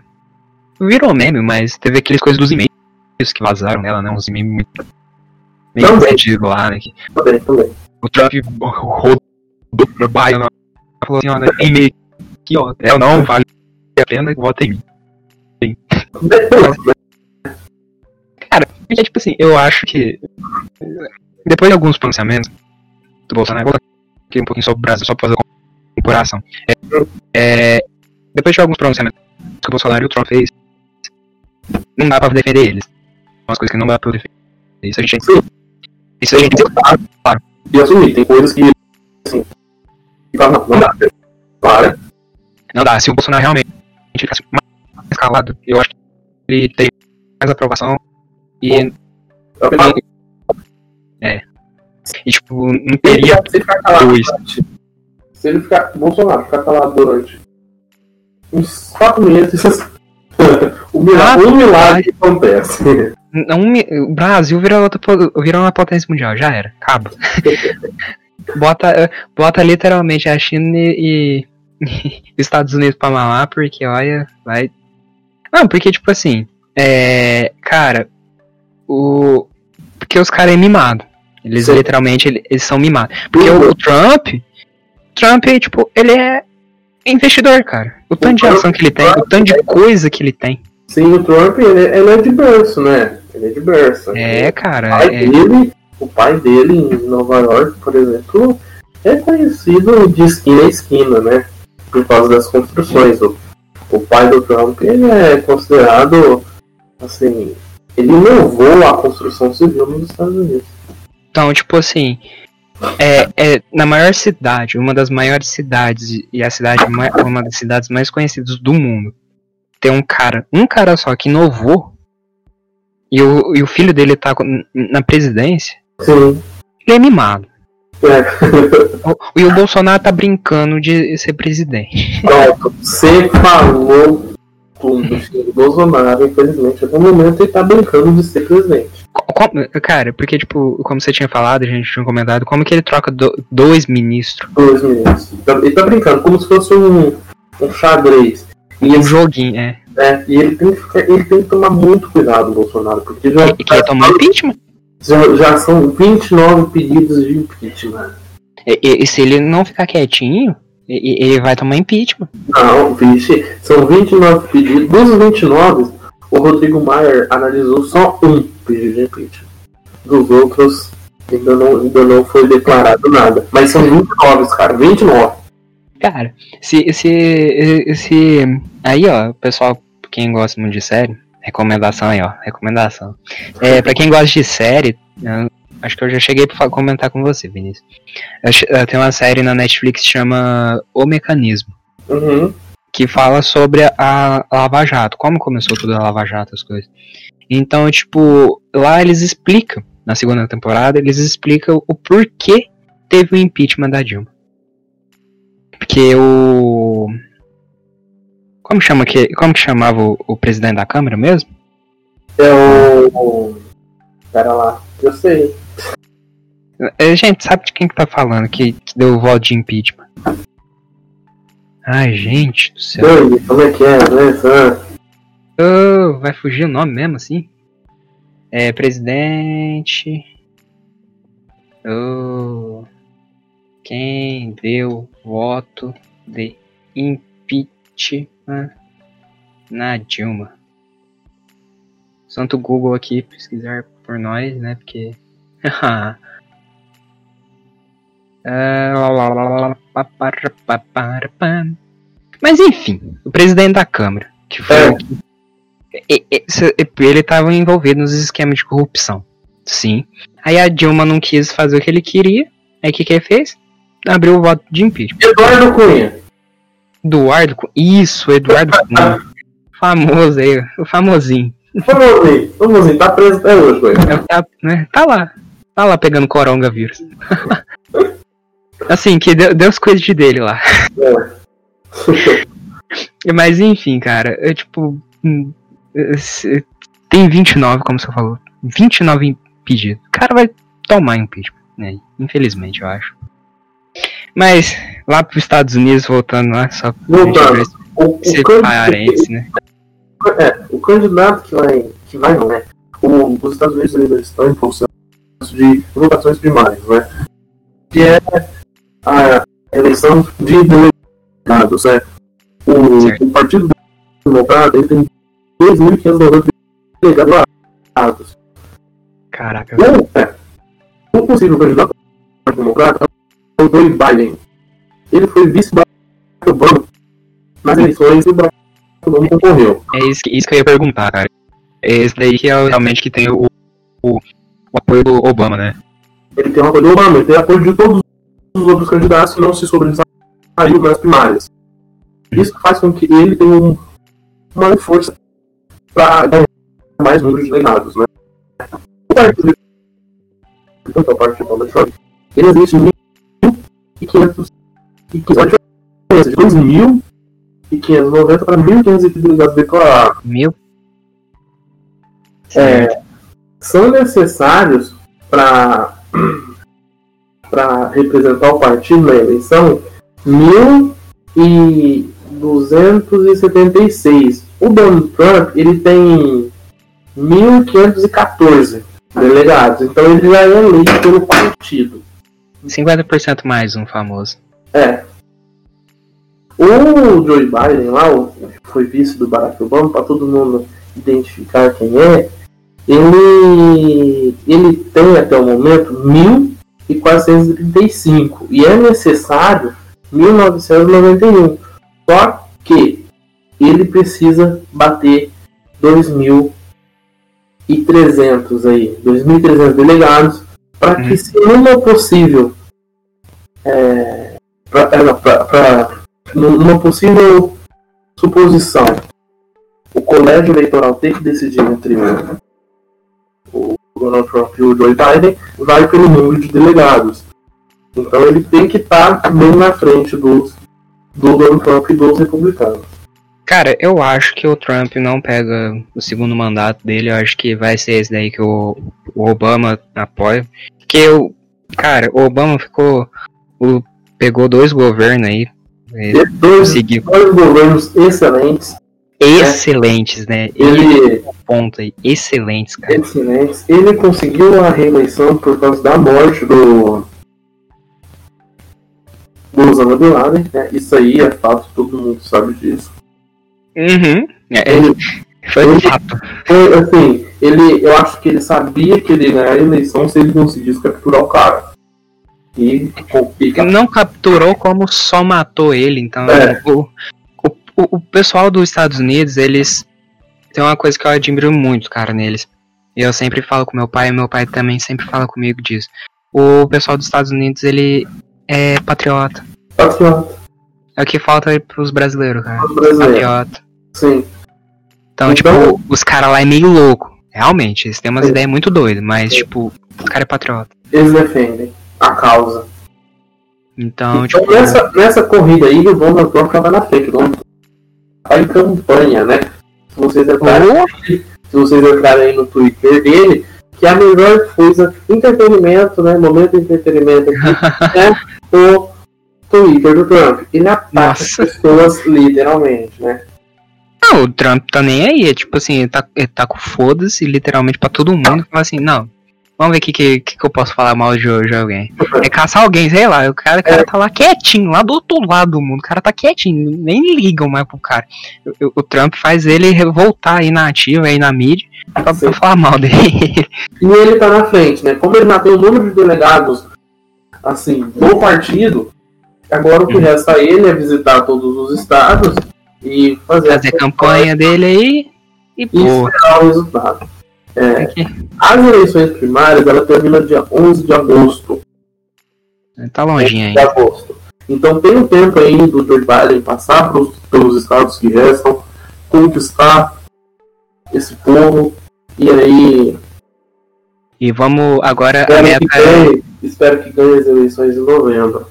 [SPEAKER 1] Virou meme, mas teve aqueles coisas dos e-mails que vazaram nela, né? Uns e-mails muito. Meio lá, né? que
[SPEAKER 2] Também, também.
[SPEAKER 1] o Trump rodou no bairro, falou assim, olha, tem e-mail aqui, ó. É, não, vale a pena, vota em mim.
[SPEAKER 2] Depois, né?
[SPEAKER 1] Porque, tipo assim, eu acho que. Depois de alguns pronunciamentos do Bolsonaro, vou falar aqui um pouquinho sobre o Brasil, só pra fazer uma comparação. É, é, depois de alguns pronunciamentos que o Bolsonaro e o Trump fez, não dá pra defender eles. Umas coisas que não dá pra defender. Isso a gente tem que. Isso a gente tem que.
[SPEAKER 2] E assumir, tem coisas que, assim, não, não dá. Para.
[SPEAKER 1] Não dá. Se o Bolsonaro realmente ficasse mais escalado, eu acho que ele tem mais aprovação e.
[SPEAKER 2] É o que fala.
[SPEAKER 1] E, tipo, não
[SPEAKER 2] Se
[SPEAKER 1] teria.
[SPEAKER 2] ele ficar calado
[SPEAKER 1] dois.
[SPEAKER 2] Se ele ficar, Bolsonaro ficar calado durante uns quatro meses, o milagre,
[SPEAKER 1] Ah,
[SPEAKER 2] um milagre acontece.
[SPEAKER 1] Me- o Brasil vira, outra, po- vira uma potência mundial, já era, acaba. bota, eh, bota literalmente a China e, e Estados Unidos pra mamar, porque olha, vai. Não, porque tipo assim, é. Cara, o. Porque os caras é mimado. Eles
[SPEAKER 2] Sim.
[SPEAKER 1] literalmente ele- eles são mimados. Porque o, o Trump. Trump, tipo, ele é investidor, cara. O tanto de
[SPEAKER 2] Trump-
[SPEAKER 1] ação que ele tem, o tanto de coisa que ele tem.
[SPEAKER 2] Sim, o Trump, ele, ele é de berço, né? Ele é de berço.
[SPEAKER 1] É,
[SPEAKER 2] O
[SPEAKER 1] cara.
[SPEAKER 2] pai
[SPEAKER 1] É,
[SPEAKER 2] dele, o pai dele em Nova York, por exemplo, é conhecido de esquina a esquina, né? Por causa das construções. O, o pai do Trump, ele é considerado, assim, ele inovou a construção civil nos Estados Unidos.
[SPEAKER 1] Então, tipo assim, é, é na maior cidade, uma das maiores cidades e a cidade ma- uma das cidades mais conhecidas do mundo, tem um cara, um cara só que inovou e o, e o filho dele tá na presidência,
[SPEAKER 2] Sim.
[SPEAKER 1] ele é mimado.
[SPEAKER 2] É.
[SPEAKER 1] O- E o Bolsonaro tá brincando de ser presidente.
[SPEAKER 2] Pronto, você falou tudo, filho do Bolsonaro, infelizmente, até o momento ele tá brincando de ser presidente.
[SPEAKER 1] Co- como- cara, porque, tipo, como você tinha falado, a gente tinha comentado, como que ele troca do- dois ministros?
[SPEAKER 2] Dois minutos. Ele tá brincando, como se fosse um, um xadrez. E
[SPEAKER 1] Um
[SPEAKER 2] ele
[SPEAKER 1] joguinho, é.
[SPEAKER 2] É, e ele tem, que ele tem que tomar muito cuidado, Bolsonaro, porque já,
[SPEAKER 1] ele tomou impeachment.
[SPEAKER 2] já, já são 29 pedidos de impeachment.
[SPEAKER 1] E, e- se ele não ficar quietinho, ele vai tomar impeachment.
[SPEAKER 2] Não, vixe, são 29 pedidos. Dos 29, o Rodrigo Maier analisou só um pedido de impeachment. Dos outros, ainda não, ainda não foi declarado nada. Mas são 29, cara, 29.
[SPEAKER 1] Cara, se, se, se. Aí, ó, pessoal, quem gosta muito de série, recomendação aí, ó, recomendação. É, pra quem gosta de série, acho que eu já cheguei pra comentar com você, Vinícius. Tenho uma série na Netflix que chama O Mecanismo.
[SPEAKER 2] Uhum.
[SPEAKER 1] Que fala sobre a Lava Jato, como começou tudo a Lava Jato, as coisas. Então, tipo, lá eles explicam, na segunda temporada, eles explicam o porquê teve o impeachment da Dilma. Porque o. Como chama que. Como que chamava o, o presidente da Câmara mesmo?
[SPEAKER 2] É o. Pera lá, eu sei.
[SPEAKER 1] A gente sabe de quem que tá falando que, que deu o voto de impeachment. Ai, gente do céu.
[SPEAKER 2] Doido, como é que é? Ah,
[SPEAKER 1] Oh, vai fugir o nome mesmo assim? É, presidente. Oh, quem deu voto de impeachment na Dilma? Santo Google aqui pesquisar por nós, né? Porque. Mas enfim, o presidente da Câmara, que foi
[SPEAKER 2] É.
[SPEAKER 1] ele estava envolvido nos esquemas de corrupção. Sim. Aí a Dilma não quis fazer o que ele queria. Aí o que, que ele fez? Abriu o voto de impeachment.
[SPEAKER 2] Eduardo Cunha.
[SPEAKER 1] Eduardo Cunha. Isso, Eduardo Cunha. Famoso aí, o famosinho.
[SPEAKER 2] Famosinho, famosinho, tá preso até hoje, velho.
[SPEAKER 1] É, Tá, né, tá lá. Tá lá pegando coronavírus. assim, que deu, deu as coisas de dele lá. Mas enfim, cara, é tipo. hum, é, Tem 29, como você falou. 29 impedidos. O cara vai tomar impeachment, né? Infelizmente, eu acho. Mas, lá pros Estados Unidos, voltando lá, só pra
[SPEAKER 2] Voltando. O,
[SPEAKER 1] ser
[SPEAKER 2] o, candidato,
[SPEAKER 1] parente, né?
[SPEAKER 2] é, o candidato que vai, que vai não, né? O, os Estados Unidos eles estão em processo de votações primárias, né? Que é a eleição de delegados, né? O, o Partido Democrata ele tem 2.590 delegados.
[SPEAKER 1] Caraca.
[SPEAKER 2] O, é, o possível candidato do Partido Democrata é o Joe Biden. Ele foi vice do Obama nas eleições e o Barack Obama concorreu.
[SPEAKER 1] É isso que, isso que eu ia perguntar, cara. É esse daí que é o- realmente que tem o, o, o apoio do Obama, né?
[SPEAKER 2] Ele tem o apoio do Obama, ele tem apoio de todos os outros candidatos não se sobressaiu nas primárias. Isso faz com que ele tenha um, uma força para ganhar mais número de delegados, né? O partido tanto a parte de Trump, ele existe em 1.500 e 500, olha a diferença de 2.590 para 1.500 delegados declarados.
[SPEAKER 1] Meu.
[SPEAKER 2] é, são necessários para para representar o partido na eleição 1.276. O Donald Trump ele tem 1.514 delegados, então ele já é eleito pelo partido.
[SPEAKER 1] 50% mais um famoso.
[SPEAKER 2] É. O Joe Biden lá, foi vice do Barack Obama, para todo mundo identificar quem é, ele, ele tem até o momento 1.435 e é necessário 1.991. Só que ele precisa bater 2.300 aí, 2.300 delegados, para que
[SPEAKER 1] Uhum.
[SPEAKER 2] se numa possível é, pra, é, não, pra- pra- numa possível suposição o colégio eleitoral ter que decidir entre Donald Trump e o Joe Biden, vai pelo número de delegados. Então ele tem que estar bem na frente dos, do Donald Trump e dos republicanos.
[SPEAKER 1] Cara, eu acho que o Trump não pega o segundo mandato dele. Eu acho que vai ser esse daí que o, o Obama apoia. Porque o. Cara, o Obama ficou. O, pegou dois governos aí.
[SPEAKER 2] dois,
[SPEAKER 1] conseguiu.
[SPEAKER 2] dois governos excelentes.
[SPEAKER 1] Excelentes, né? Ele
[SPEAKER 2] Ele,
[SPEAKER 1] ponto aí. Excelentes, cara.
[SPEAKER 2] excelentes. Ele conseguiu a reeleição por causa da morte do do Osama Bin Laden, né? Isso aí é fato, todo mundo sabe disso.
[SPEAKER 1] Uhum. É,
[SPEAKER 2] Ele,
[SPEAKER 1] Foi
[SPEAKER 2] Ele-
[SPEAKER 1] fato.
[SPEAKER 2] Foi assim, ele, eu acho que ele sabia que ele ia ganhar a eleição se ele conseguisse capturar o cara. E complica.
[SPEAKER 1] Não capturou como só matou ele, então
[SPEAKER 2] É.
[SPEAKER 1] o, o, o- o pessoal dos Estados Unidos, eles tem uma coisa que eu admiro muito, cara, neles. E eu sempre falo com meu pai, e meu pai também sempre fala comigo disso. O pessoal dos Estados Unidos, ele é patriota.
[SPEAKER 2] Patriota,
[SPEAKER 1] É o que falta pros brasileiros, cara.
[SPEAKER 2] brasileiro.
[SPEAKER 1] Patriota.
[SPEAKER 2] Sim.
[SPEAKER 1] Então,
[SPEAKER 2] Então-
[SPEAKER 1] tipo, os caras lá é meio louco. Realmente, eles têm umas
[SPEAKER 2] Sim.
[SPEAKER 1] ideias muito doidas, mas,
[SPEAKER 2] Sim.
[SPEAKER 1] tipo, os caras é patriota.
[SPEAKER 2] Eles defendem a causa.
[SPEAKER 1] Então,
[SPEAKER 2] Então,
[SPEAKER 1] tipo,
[SPEAKER 2] nessa, nessa corrida aí, o Donald Trump estava na frente. O Donald tá em campanha, né? Se vocês entrarem, se vocês entrarem aí no Twitter dele, que é a melhor coisa, entretenimento, né? Momento de entretenimento aqui, é o Twitter do Trump. Ele ataca
[SPEAKER 1] Nossa.
[SPEAKER 2] as pessoas literalmente, né?
[SPEAKER 1] Não, o Trump tá nem aí. É tipo assim, ele tá, ele tá com foda-se literalmente pra todo mundo. Fala assim, não. Vamos ver o que, que, que eu posso falar mal de, de alguém. É caçar alguém, sei lá. O cara, o cara tá lá quietinho, lá do outro lado do mundo. O cara tá quietinho, nem ligam mais pro cara. O, o- Trump faz ele voltar aí na ativa, aí na mídia, pra, pra falar mal dele.
[SPEAKER 2] E ele tá na frente, né? Como ele tem o número de delegados, assim, do partido, agora o que
[SPEAKER 1] Uhum.
[SPEAKER 2] resta a ele é visitar todos os estados e fazer,
[SPEAKER 1] Fazer a campanha dele aí e
[SPEAKER 2] e esperar o resultado. É, as eleições primárias, ela termina dia 11 de agosto.
[SPEAKER 1] Tá longinho
[SPEAKER 2] de
[SPEAKER 1] ainda.
[SPEAKER 2] agosto. Então tem um tempo aí do Joe Biden passar pros, pelos estados que restam, conquistar esse povo, e aí
[SPEAKER 1] E vamos agora a
[SPEAKER 2] espero que,
[SPEAKER 1] meta. é
[SPEAKER 2] ganhe, espero que ganhe as eleições em novembro.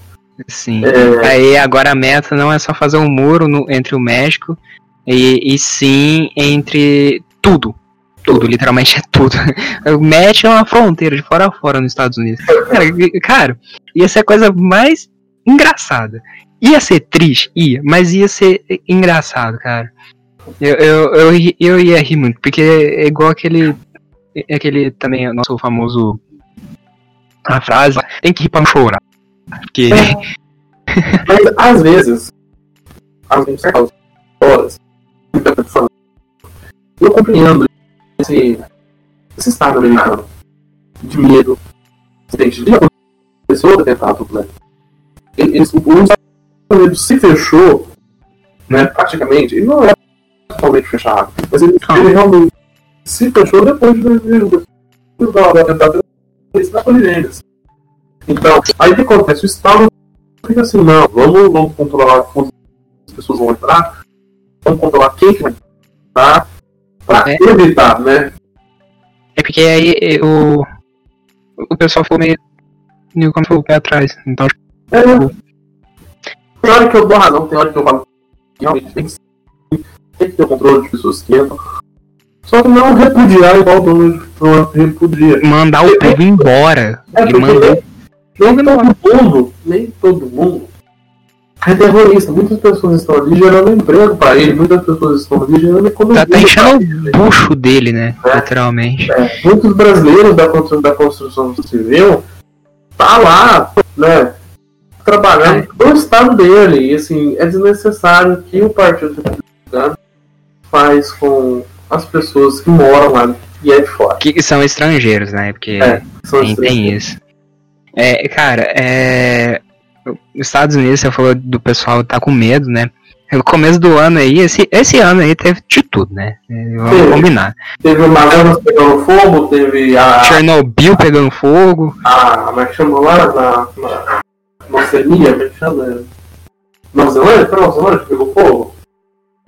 [SPEAKER 1] Sim.
[SPEAKER 2] É,
[SPEAKER 1] Aí agora a meta não é só fazer um muro no- entre o México e, e sim entre tudo. Tudo, literalmente é tudo. O México é uma fronteira de fora a fora nos Estados Unidos. Cara, cara, ia ser a coisa mais engraçada. Ia ser triste, ia, mas ia ser engraçado, cara. Eu, eu, eu, eu ia rir muito, porque é igual aquele. é Aquele também, o nosso famoso. A frase, tem que rir pra não chorar. Porque.
[SPEAKER 2] Mas às vezes, às vezes, horas, eu compreendo esse, esse estado americano de medo. Entende? De aconteceu outro atentado, né? Eles, o os Estados Unidos se fechou, né, praticamente, ele não é totalmente fechado, mas ele,
[SPEAKER 1] Ah.
[SPEAKER 2] ele realmente se fechou depois do, do, do, do atentado das Torres Então, aí o que acontece? O Estado fica assim, não, vamos, vamos controlar quantas pessoas vão entrar, vamos controlar quem que vai entrar, pra
[SPEAKER 1] É.
[SPEAKER 2] evitar, né?
[SPEAKER 1] É porque aí o, o pessoal ficou meio. como foi o pé atrás. Então,
[SPEAKER 2] É, tem hora que eu dou razão, tem hora que eu falo que realmente tem que, tem que ter o controle de pessoas que entram. Só que não repudiar igual o Trump repudia.
[SPEAKER 1] mandar o povo embora.
[SPEAKER 2] É,
[SPEAKER 1] mandou.
[SPEAKER 2] nem, nem todo mundo, nem todo mundo é terrorista. Muitas pessoas estão ali gerando emprego para ele, muitas pessoas estão ali gerando economia.
[SPEAKER 1] Tá, tá enchendo o bucho dele, né?
[SPEAKER 2] É.
[SPEAKER 1] Literalmente.
[SPEAKER 2] É, muitos brasileiros da construção, da construção civil tá lá, né, trabalhando no estado dele. E assim, é desnecessário que o Partido Republicano faz com as pessoas que moram lá e é de fora.
[SPEAKER 1] Que são estrangeiros, né? Porque
[SPEAKER 2] É, São
[SPEAKER 1] tem, tem isso. É, cara, é. Os Estados Unidos, você falou do pessoal tá com medo, né? No começo do ano aí, esse, esse ano aí teve de tudo, né? É, Vamos
[SPEAKER 2] Teve.
[SPEAKER 1] combinar.
[SPEAKER 2] Teve o Amazonas pegando fogo, teve a.
[SPEAKER 1] Chernobyl pegando fogo.
[SPEAKER 2] a como é que chama lá? Na. na Oceania, como é que chama? Nova Zelândia? Foi Nova Zelândia que pegou fogo?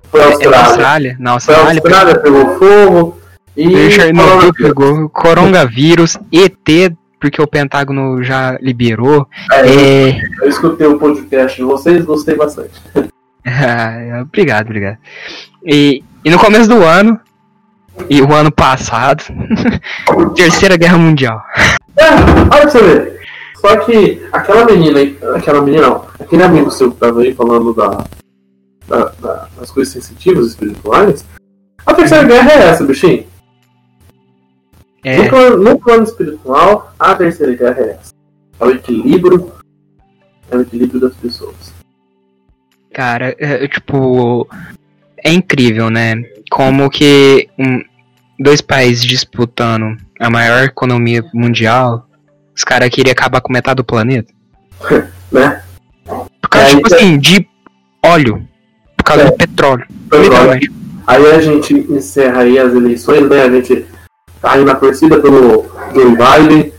[SPEAKER 2] Foi a
[SPEAKER 1] É, na
[SPEAKER 2] Austrália.
[SPEAKER 1] Austrália. Na
[SPEAKER 2] Foi a
[SPEAKER 1] Austrália.
[SPEAKER 2] Austrália, pegou fogo. E.
[SPEAKER 1] Chernobyl pegou coronavírus, ET, porque o Pentágono já liberou.
[SPEAKER 2] É,
[SPEAKER 1] É,
[SPEAKER 2] Eu escutei o podcast de vocês, gostei bastante.
[SPEAKER 1] ah, obrigado, obrigado. E, e no começo do ano, e o ano passado, Terceira Guerra Mundial.
[SPEAKER 2] É, olha pra você ver. Só que aquela menina aí, aquela menina não, aquele amigo seu que tava aí falando da, da- da- das coisas sensitivas espirituais, a terceira guerra é essa, bichinho.
[SPEAKER 1] É,
[SPEAKER 2] No, plano, no plano espiritual, a terceira guerra é essa. É o equilíbrio, é o equilíbrio das pessoas.
[SPEAKER 1] cara, é, tipo, é incrível, né? Como que um, dois países disputando a maior economia mundial, os caras queriam acabar com metade do planeta.
[SPEAKER 2] né?
[SPEAKER 1] Por causa,
[SPEAKER 2] É,
[SPEAKER 1] tipo
[SPEAKER 2] então-
[SPEAKER 1] assim, de óleo. Por causa
[SPEAKER 2] É.
[SPEAKER 1] de petróleo.
[SPEAKER 2] Petróleo. Aí a gente encerra aí as eleições, né? A gente tá aí na torcida pelo Joe Biden.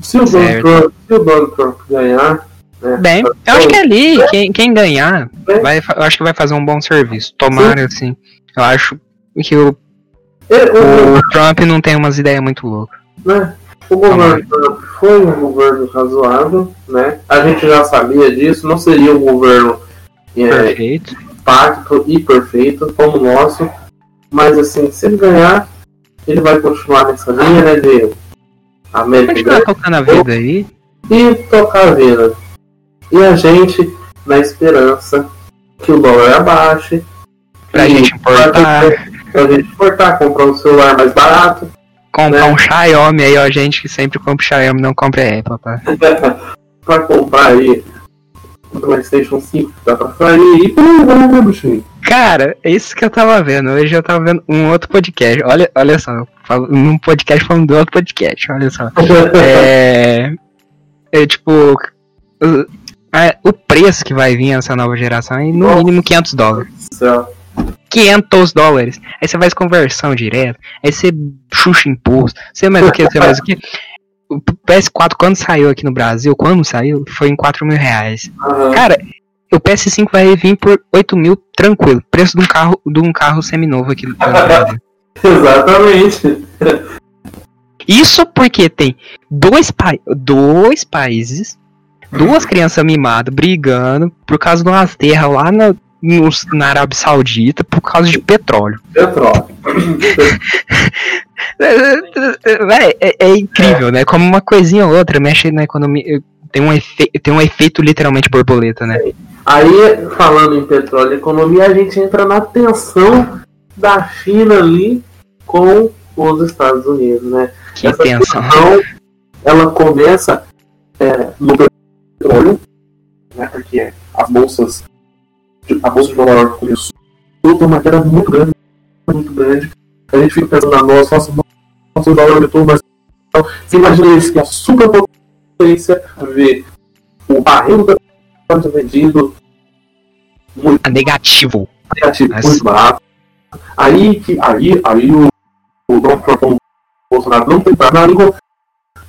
[SPEAKER 2] Se o, Donald. Trump, se o Donald Trump ganhar, né?
[SPEAKER 1] Bem, eu acho que ali, quem, quem ganhar,
[SPEAKER 2] É.
[SPEAKER 1] vai, eu acho que vai fazer um bom serviço. Tomara, assim. Eu acho que o,
[SPEAKER 2] E o,
[SPEAKER 1] o Trump não tem umas ideias muito loucas.
[SPEAKER 2] né? O governo Trump foi um governo razoável, né? A gente já sabia disso, não seria um governo é,
[SPEAKER 1] Perfeito.
[SPEAKER 2] pacto e perfeito como o nosso, mas assim, se ele ganhar, ele vai continuar nessa linha, né, de América
[SPEAKER 1] Continuar
[SPEAKER 2] Grande
[SPEAKER 1] tocando a vida aí.
[SPEAKER 2] e tocar a vida. E a gente, na esperança que o dólar abaixe,
[SPEAKER 1] Pra gente importar.
[SPEAKER 2] pra gente importar, comprar um celular mais barato,
[SPEAKER 1] Comprar
[SPEAKER 2] né?
[SPEAKER 1] um Xiaomi aí, ó. Gente que sempre compra Xiaomi, não compra Apple, tá?
[SPEAKER 2] pra comprar aí PlayStation 5 que dá pra sair e por vai, né, bichinho?
[SPEAKER 1] Cara, é isso que eu tava vendo. Hoje eu tava vendo um outro podcast. Olha, olha só, num podcast falando do outro podcast, olha só. É. É tipo. O, a- o preço que vai vir essa nova geração é no
[SPEAKER 2] Nossa.
[SPEAKER 1] mínimo 500 dólares.
[SPEAKER 2] Céu.
[SPEAKER 1] 500 dólares. Aí você faz conversão direto. Aí você chucha imposto. Você mais o que? Você mais o que? O PS4, quando saiu aqui no Brasil, quando saiu, foi em 4 mil reais.
[SPEAKER 2] Aham.
[SPEAKER 1] Cara, o PS5 vai vir por 8 mil tranquilo. Preço de um carro, de um carro seminovo aqui no Brasil.
[SPEAKER 2] Exatamente.
[SPEAKER 1] Isso porque tem dois, pa dois países, duas crianças mimadas brigando por causa de umas terras lá na, nos- na Arábia Saudita por causa de petróleo.
[SPEAKER 2] Petróleo.
[SPEAKER 1] Véi, é, é incrível, né? Como uma coisinha ou outra mexe na economia. Tem um, efe, tem um efeito literalmente borboleta, né?
[SPEAKER 2] Aí, falando em petróleo e economia, a gente entra na tensão da China ali com os Estados Unidos, né?
[SPEAKER 1] Que
[SPEAKER 2] Essa
[SPEAKER 1] tensão.
[SPEAKER 2] tensão, ela começa é, no petróleo, né? Porque as bolsas, a bolsa de Nova York começou uma queda muito grande, muito grande. A gente fica pensando na nossa, nossa, nossa o dólar aumentou, mas então, você imagina isso que a superpotência vê o barril petróleo sendo vendido muito
[SPEAKER 1] negativo.
[SPEAKER 2] negativo,
[SPEAKER 1] Mas-
[SPEAKER 2] muito barato. Aí que aí, aí o, o Donald Trump o Bolsonaro não tem na língua,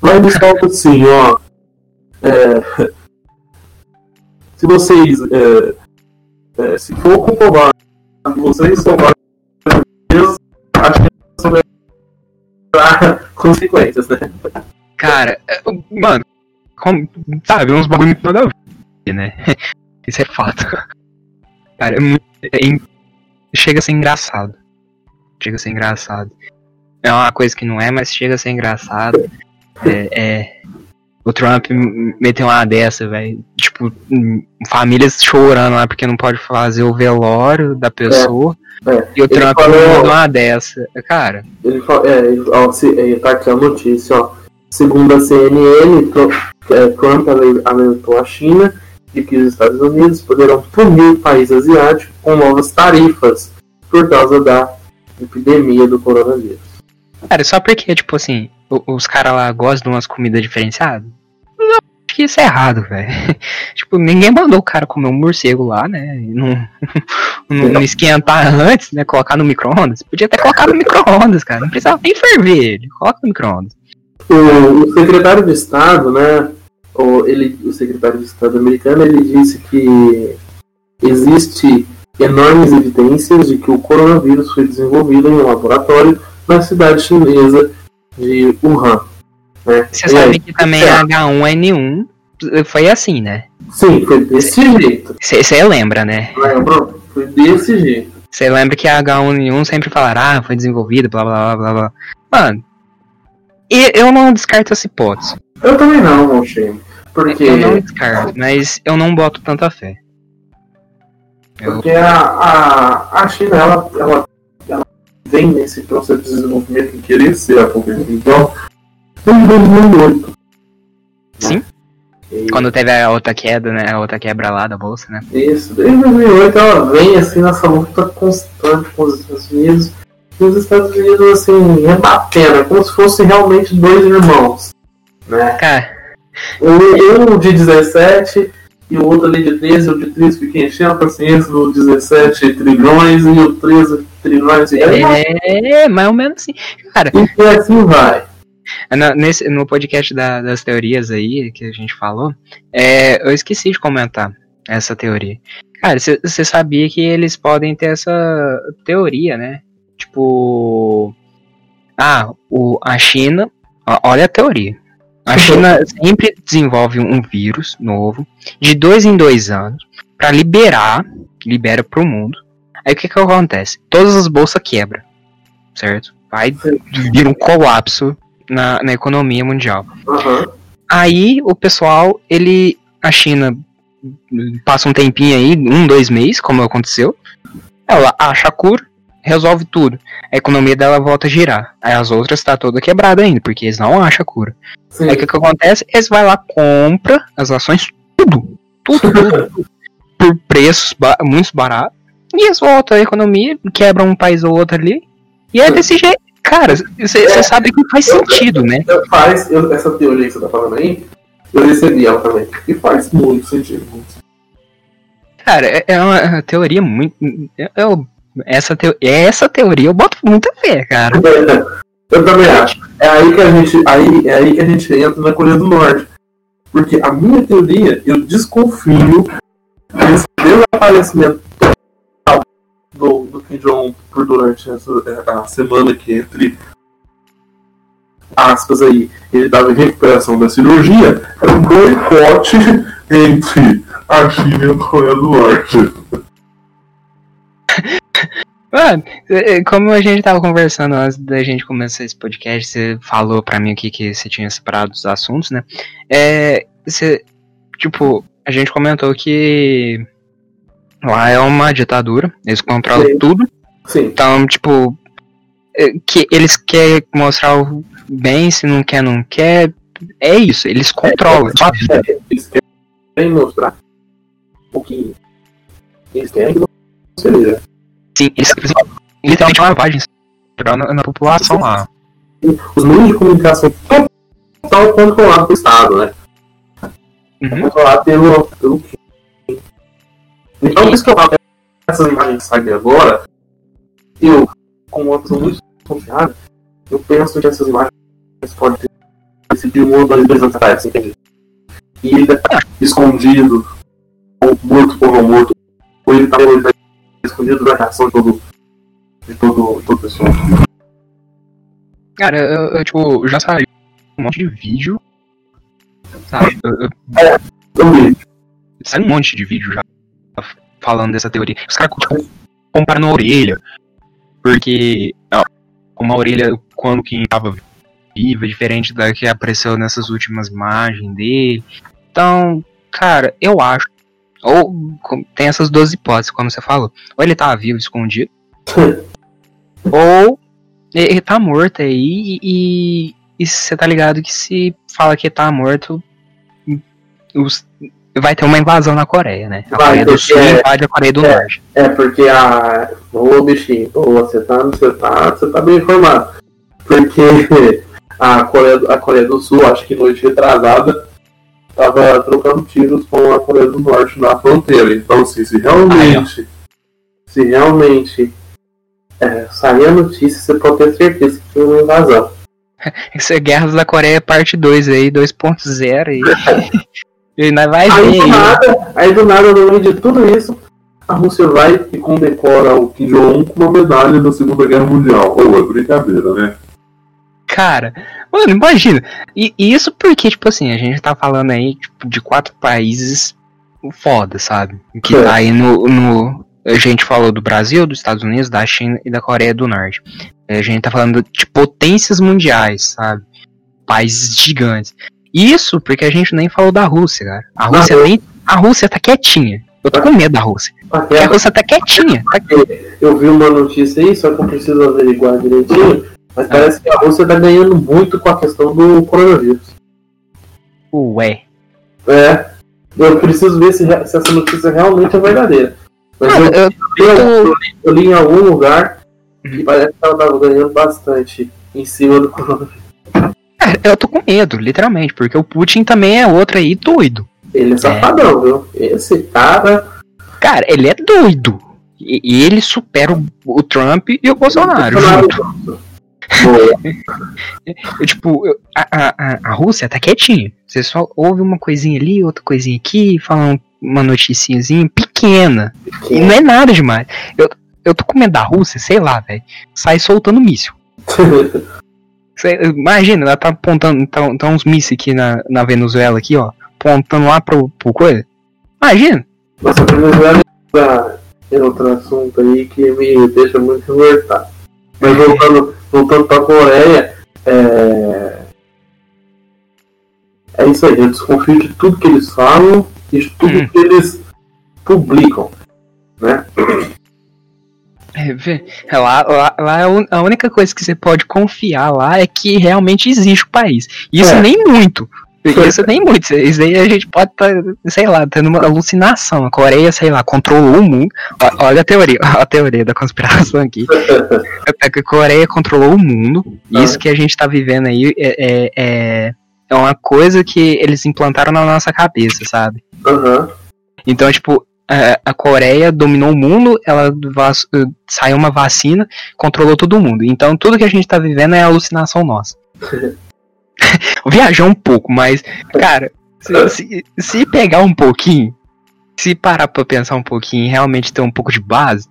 [SPEAKER 2] mas eles falam assim, ó. é, se vocês é, é, se for comprovado que vocês são brasileiros, acho que vai dar consequências, né?
[SPEAKER 1] Cara, é, mano, como- sabe, uns bagulho muito nada a ver, né? Isso é fato. Cara, é muito. é chega a ser engraçado. Chega a ser engraçado. É uma coisa que não é, mas chega a ser engraçado. É. é- o Trump meteu uma dessa, velho. Tipo, hum, famílias chorando lá porque não pode fazer o velório da pessoa.
[SPEAKER 2] é.
[SPEAKER 1] E o
[SPEAKER 2] Ele
[SPEAKER 1] Trump
[SPEAKER 2] falou-
[SPEAKER 1] mandou uma dessa. Cara,
[SPEAKER 2] Ele fala, é, ele- ó, se, é, tá aqui a notícia, ó. Segundo a CNN, é, Trump ale- alertou a China de que os Estados Unidos poderão punir o país asiático com novas tarifas por causa da epidemia do coronavírus.
[SPEAKER 1] Cara, só porque, tipo assim, os caras lá gostam de umas comidas diferenciadas? Não, acho que isso é errado, velho. tipo, ninguém mandou o cara comer um morcego lá, né? Não, não, não esquentar antes, né? Colocar no micro-ondas. Podia até colocar no micro-ondas, cara. Não precisava nem ferver ele. Coloca no micro-ondas.
[SPEAKER 2] O, o secretário de Estado, né, o, ele, o secretário de Estado americano, ele disse que existe enormes evidências de que o coronavírus foi desenvolvido em um laboratório na cidade chinesa de Wuhan. Né?
[SPEAKER 1] Você
[SPEAKER 2] E
[SPEAKER 1] sabe
[SPEAKER 2] aí?
[SPEAKER 1] que também
[SPEAKER 2] É.
[SPEAKER 1] H1N1 foi assim, né?
[SPEAKER 2] Sim, foi desse jeito.
[SPEAKER 1] Você lembra, né?
[SPEAKER 2] Lembra? Foi desse jeito.
[SPEAKER 1] Você lembra que a H1N1 sempre falaram, ah, foi desenvolvida, blá blá blá blá blá. Mano, e- eu não descarto essa hipótese.
[SPEAKER 2] Eu também não, Monchene. Porque,
[SPEAKER 1] Eu não descarto, mas eu não boto tanta fé. Eu,
[SPEAKER 2] porque a, a, a China, ela, ela vem nesse processo de desenvolvimento em querer ser a potência mundial desde 2008.
[SPEAKER 1] Sim.
[SPEAKER 2] E
[SPEAKER 1] quando teve a outra queda, né? A outra quebra lá da bolsa, né?
[SPEAKER 2] Isso, desde 2008 ela vem assim nessa luta constante com os Estados Unidos. E os Estados Unidos, assim, rebatendo, é como se fossem realmente dois irmãos. Né?
[SPEAKER 1] Cara,
[SPEAKER 2] Um, um de 17 e o outro ali de 13, o de 13 fica enchendo a paciência do 17 trilhões e o 13 trilhões e
[SPEAKER 1] é, mais ou menos assim. Cara,
[SPEAKER 2] e assim vai.
[SPEAKER 1] na- nesse, no podcast da- das teorias aí que a gente falou, é, eu esqueci de comentar essa teoria. Cara, você sabia que eles podem ter essa teoria, né? Tipo. Ah, o, a China. ó, Olha a teoria. A China sempre desenvolve um vírus novo, de dois em dois anos, pra liberar, libera pro mundo. Aí o que que acontece? Todas as bolsas quebram, certo? Vai vir um colapso na, na economia mundial.
[SPEAKER 2] Aham.
[SPEAKER 1] Aí o pessoal, ele. A China passa um tempinho aí, um, dois meses, como aconteceu. Ela acha a cura, resolve tudo. A economia dela volta a girar. Aí as outras tá toda quebrada ainda, porque eles não acham a cura.
[SPEAKER 2] Sim.
[SPEAKER 1] Aí o que, que acontece? Eles vai lá, compra as ações, tudo. Tudo, tudo. por preços ba muito baratos. E eles voltam a economia, quebram um país ou outro ali. E é desse jeito. Cara, você sabe que faz sentido, né?
[SPEAKER 2] Eu- Faz, eu- essa teoria que você tá falando aí, eu recebi ela também. E faz muito sentido. muito.
[SPEAKER 1] Cara, é, é uma teoria muito. Eu, essa, teo, essa teoria eu boto muita fé, cara.
[SPEAKER 2] Eu também acho. É aí que a gente, aí, é aí que a gente entra na Coreia do Norte. Porque a minha teoria, eu desconfio desse desaparecimento do, do Kim Jong-un por durante essa, é, a semana que entre aspas aí, ele estava em recuperação da cirurgia, era um boicote entre a China e a Coreia do Norte.
[SPEAKER 1] Mano, é, é, como a gente tava conversando antes da gente começar esse podcast, você falou pra mim aqui que você tinha separado os assuntos, né? É. Você. Tipo, a gente comentou que. Lá é uma ditadura, eles controlam
[SPEAKER 2] Sim.
[SPEAKER 1] tudo.
[SPEAKER 2] Sim,
[SPEAKER 1] Então, tipo. é, Que eles querem mostrar o bem, se não quer, não quer. É isso, eles controlam sua vida.
[SPEAKER 2] eles querem mostrar um pouquinho. Eles querem que você veja.
[SPEAKER 1] Sim, eles literalmente uma lavagem na, na população lá.
[SPEAKER 2] Os meios de comunicação total controlados pelo Estado, né?
[SPEAKER 1] Uhum.
[SPEAKER 2] Controlado pelo, pelo. Então, por isso que eu falo essas imagens que saem agora, eu, como uma pessoa muito desconfiada, eu penso que essas imagens podem ter sido de um ou dois, anos atrás, entende? E ele deve estar escondido, ou morto por não morto, ou ele está tá escondido da reação de todo, de todo, de todo pessoa.
[SPEAKER 1] Cara, eu, eu, tipo, já saiu um monte de vídeo. Sabe? Eu- eu-
[SPEAKER 2] Eu vi.
[SPEAKER 1] Sai um monte de vídeo já falando dessa teoria. Os caras tipo, comparam a orelha. Porque ó, uma orelha, quando quem tava viva, é diferente da que apareceu nessas últimas imagens dele. Então, cara, eu acho. Ou tem essas duas hipóteses, como você falou. Ou ele tá vivo, escondido. ou ele tá morto aí e. E você tá ligado que se fala que tá morto. os- vai ter uma invasão na Coreia, né? A
[SPEAKER 2] Vai,
[SPEAKER 1] Coreia do Sul
[SPEAKER 2] é-
[SPEAKER 1] invade a Coreia do
[SPEAKER 2] é.
[SPEAKER 1] Norte.
[SPEAKER 2] É, porque a. Ô bichinho, ô, você tá, você tá, você tá bem informado. Porque a Coreia, a Coreia do Sul, acho que noite retrasada, tava trocando tiros com a Coreia do Norte na fronteira. Então, assim, se realmente. se realmente é, sair a notícia, você pode ter certeza que foi uma invasão.
[SPEAKER 1] Isso é Guerras da Coreia parte 2 aí, 2.0 e. e nós vai
[SPEAKER 2] Aí
[SPEAKER 1] ver
[SPEAKER 2] do nada, aí do nada, no meio de tudo isso, a Rússia vai e condecora o Kim Jong-un com uma medalha da Segunda Guerra Mundial. Ou é brincadeira, né?
[SPEAKER 1] Cara, mano, imagina. E, e isso porque, tipo assim, a gente tá falando aí tipo, de quatro países foda, sabe? Que
[SPEAKER 2] É.
[SPEAKER 1] tá aí no, no. A gente falou do Brasil, dos Estados Unidos, da China e da Coreia do Norte. A gente tá falando de potências mundiais, sabe? Países gigantes. Isso porque a gente nem falou da Rússia, cara. A Rússia nem. A Rússia tá quietinha. Eu tô com medo da Rússia. Porque a Rússia tá quietinha. Tá...
[SPEAKER 2] Eu vi uma notícia aí, só que eu preciso averiguar direitinho,
[SPEAKER 1] Ah.
[SPEAKER 2] mas parece que a Rússia tá ganhando muito com a questão do coronavírus.
[SPEAKER 1] Ué.
[SPEAKER 2] É. Eu preciso ver se, se essa notícia realmente é verdadeira. Mas
[SPEAKER 1] Mano,
[SPEAKER 2] eu,
[SPEAKER 1] eu,
[SPEAKER 2] eu,
[SPEAKER 1] tô-
[SPEAKER 2] eu li em algum lugar que parece que ela tava ganhando bastante em cima do coronavírus.
[SPEAKER 1] Eu tô com medo, literalmente, porque o Putin também é outro aí doido.
[SPEAKER 2] Ele é safadão, viu? Esse cara.
[SPEAKER 1] Cara, ele é doido. E, e ele supera o, o Trump e o Bolsonaro. junto. Eu, tipo, eu- a, a, a- a Rússia tá quietinha. Você só ouve uma coisinha ali, outra coisinha aqui, fala uma noticiazinha pequena. E não é nada demais. Eu, eu tô com medo da Rússia, sei lá, velho. Sai soltando míssil. Cê- imagina, ela tá apontando. Tá, tá uns mísseis aqui na, na Venezuela, aqui, ó. Apontando lá pro, pro coisa. Imagina.
[SPEAKER 2] Nossa, a Venezuela é outro assunto aí que me deixa muito revoltado. Mas voltando, voltando pra Coreia, é... é isso aí, eu desconfio de tudo que eles falam e de tudo
[SPEAKER 1] Hum.
[SPEAKER 2] que eles publicam. Né?
[SPEAKER 1] É, é lá, lá, lá é a única coisa que você pode confiar lá é que realmente existe o país. Isso
[SPEAKER 2] É.
[SPEAKER 1] nem muito. Isso nem muito. Isso aí a gente pode estar, sei lá, tendo uma alucinação. A Coreia, sei lá, controlou o mundo. Olha a teoria, a teoria da conspiração aqui. É que a Coreia controlou o mundo.
[SPEAKER 2] Ah.
[SPEAKER 1] Isso que a gente tá vivendo aí é, é, é, é uma coisa que eles implantaram na nossa cabeça, sabe?
[SPEAKER 2] Aham.
[SPEAKER 1] Então, tipo, a, a Coreia dominou o mundo, ela eh, saiu uma vacina, controlou todo mundo. Então, tudo que a gente tá vivendo é alucinação nossa. Viajar um pouco, mas, cara, se, se, se pegar um pouquinho, se parar pra pensar um pouquinho e realmente ter um pouco de base,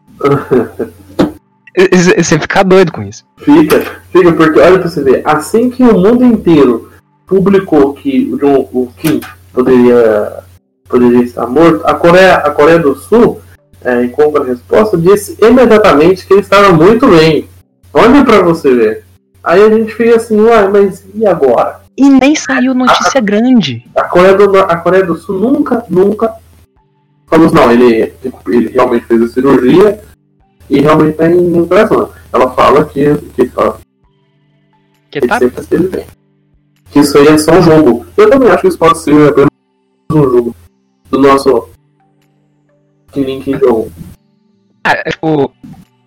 [SPEAKER 1] você fica doido com isso.
[SPEAKER 2] Fica, fica, porque olha pra você ver, assim que o mundo inteiro publicou que o, o Kim poderia, poderia estar morto, a Coreia, a Coreia do Sul, é, em contra-resposta, disse imediatamente que ele estava muito bem. Olha pra você ver. Aí a gente fica assim, uai, mas e agora?
[SPEAKER 1] E nem saiu notícia grande.
[SPEAKER 2] A Coreia do, a Coreia do Sul nunca, nunca falou assim, não, ele, ele realmente fez a cirurgia e realmente está em recuperação. Ela fala que, que fala,
[SPEAKER 1] Que
[SPEAKER 2] Ele
[SPEAKER 1] tá
[SPEAKER 2] sempre esteve bem. Que isso aí é só um jogo. Eu também acho que isso pode ser apenas um jogo do nosso Kim Jong.
[SPEAKER 1] Ah, é, tipo,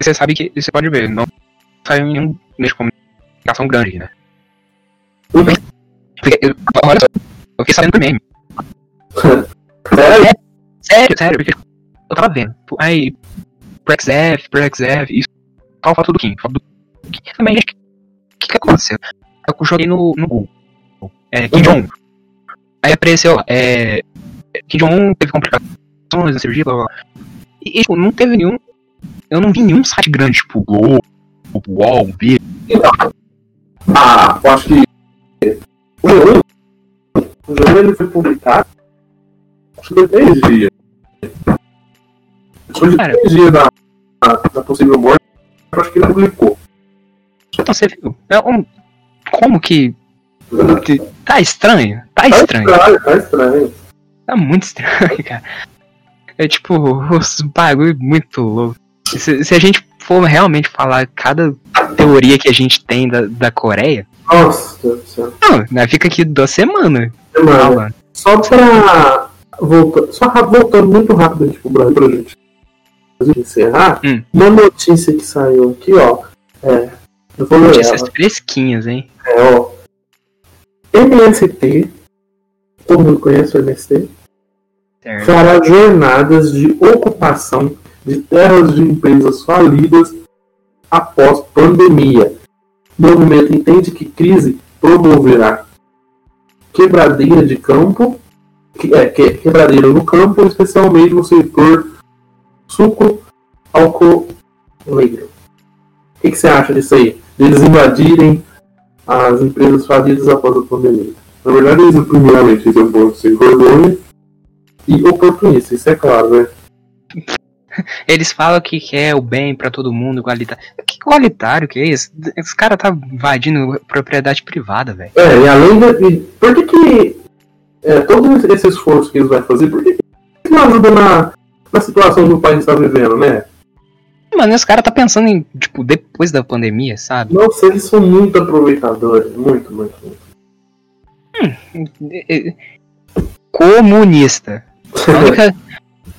[SPEAKER 1] você sabe que você pode ver, não saiu nenhum meio de comunicação grande, né? Porque, eu- olha só, eu fiquei sabendo por meme.
[SPEAKER 2] Sério?
[SPEAKER 1] Sério, sério, porque eu tava vendo. pô, Aí, PrexF, PrexF, isso. Qual foto do Kim? Foto do Kim. Também, o que, que aconteceu? Eu joguei no, no Google. É, Kim Jong. Aí apareceu é. Kim Jong teve complicações na cirurgia, blá blá. E, tipo, não teve nenhum. Eu não vi nenhum site grande, tipo, Globo, UOL, V.
[SPEAKER 2] Ah, eu acho que o jogo, o jogo ele foi publicado acho que foi três dias. Depois de três dias da, possível morte, eu acho que ele publicou.
[SPEAKER 1] Então você viu. É um- como que. que- Tá estranho? Tá
[SPEAKER 2] Tá
[SPEAKER 1] estranho.
[SPEAKER 2] estranho, tá estranho.
[SPEAKER 1] Tá muito estranho, cara. É tipo, os bagulho muito louco. Se, se a gente for realmente falar cada teoria que a gente tem da, da Coreia,
[SPEAKER 2] Nossa, Deus do céu.
[SPEAKER 1] não, nós fica aqui duas semanas falando.
[SPEAKER 2] Só pra. Volta, só voltando muito rápido pro Brasil pra gente encerrar.
[SPEAKER 1] Hum.
[SPEAKER 2] Uma notícia que saiu aqui, ó. É. Eu vou ler
[SPEAKER 1] Notícias
[SPEAKER 2] ela.
[SPEAKER 1] fresquinhas, hein?
[SPEAKER 2] É, ó. MST. Todo mundo conhece o MST?
[SPEAKER 1] Certo.
[SPEAKER 2] Fará jornadas de ocupação de terras de empresas falidas após pandemia. O movimento entende que crise promoverá quebradeira de campo, que- é, que- quebradeira no campo, especialmente no setor sucro alcooleiro. O que, que você acha disso aí? Deles invadirem as empresas falidas após a pandemia. Na verdade, eles, primeiramente, eles vão ser vergonha e oportunista, isso é claro, né?
[SPEAKER 1] Eles falam que quer o bem pra todo mundo, igualitário. Que igualitário que é isso? Esse cara tá invadindo propriedade privada, velho.
[SPEAKER 2] É, e além de. Por que que. É, todo esse esforço que eles vão fazer, por que, que não ajuda na, na situação que o país está vivendo, né?
[SPEAKER 1] Mano, esse cara tá pensando em, tipo, depois da pandemia, sabe?
[SPEAKER 2] Nossa, eles são muito aproveitadores, muito, muito, muito.
[SPEAKER 1] Comunista. Única-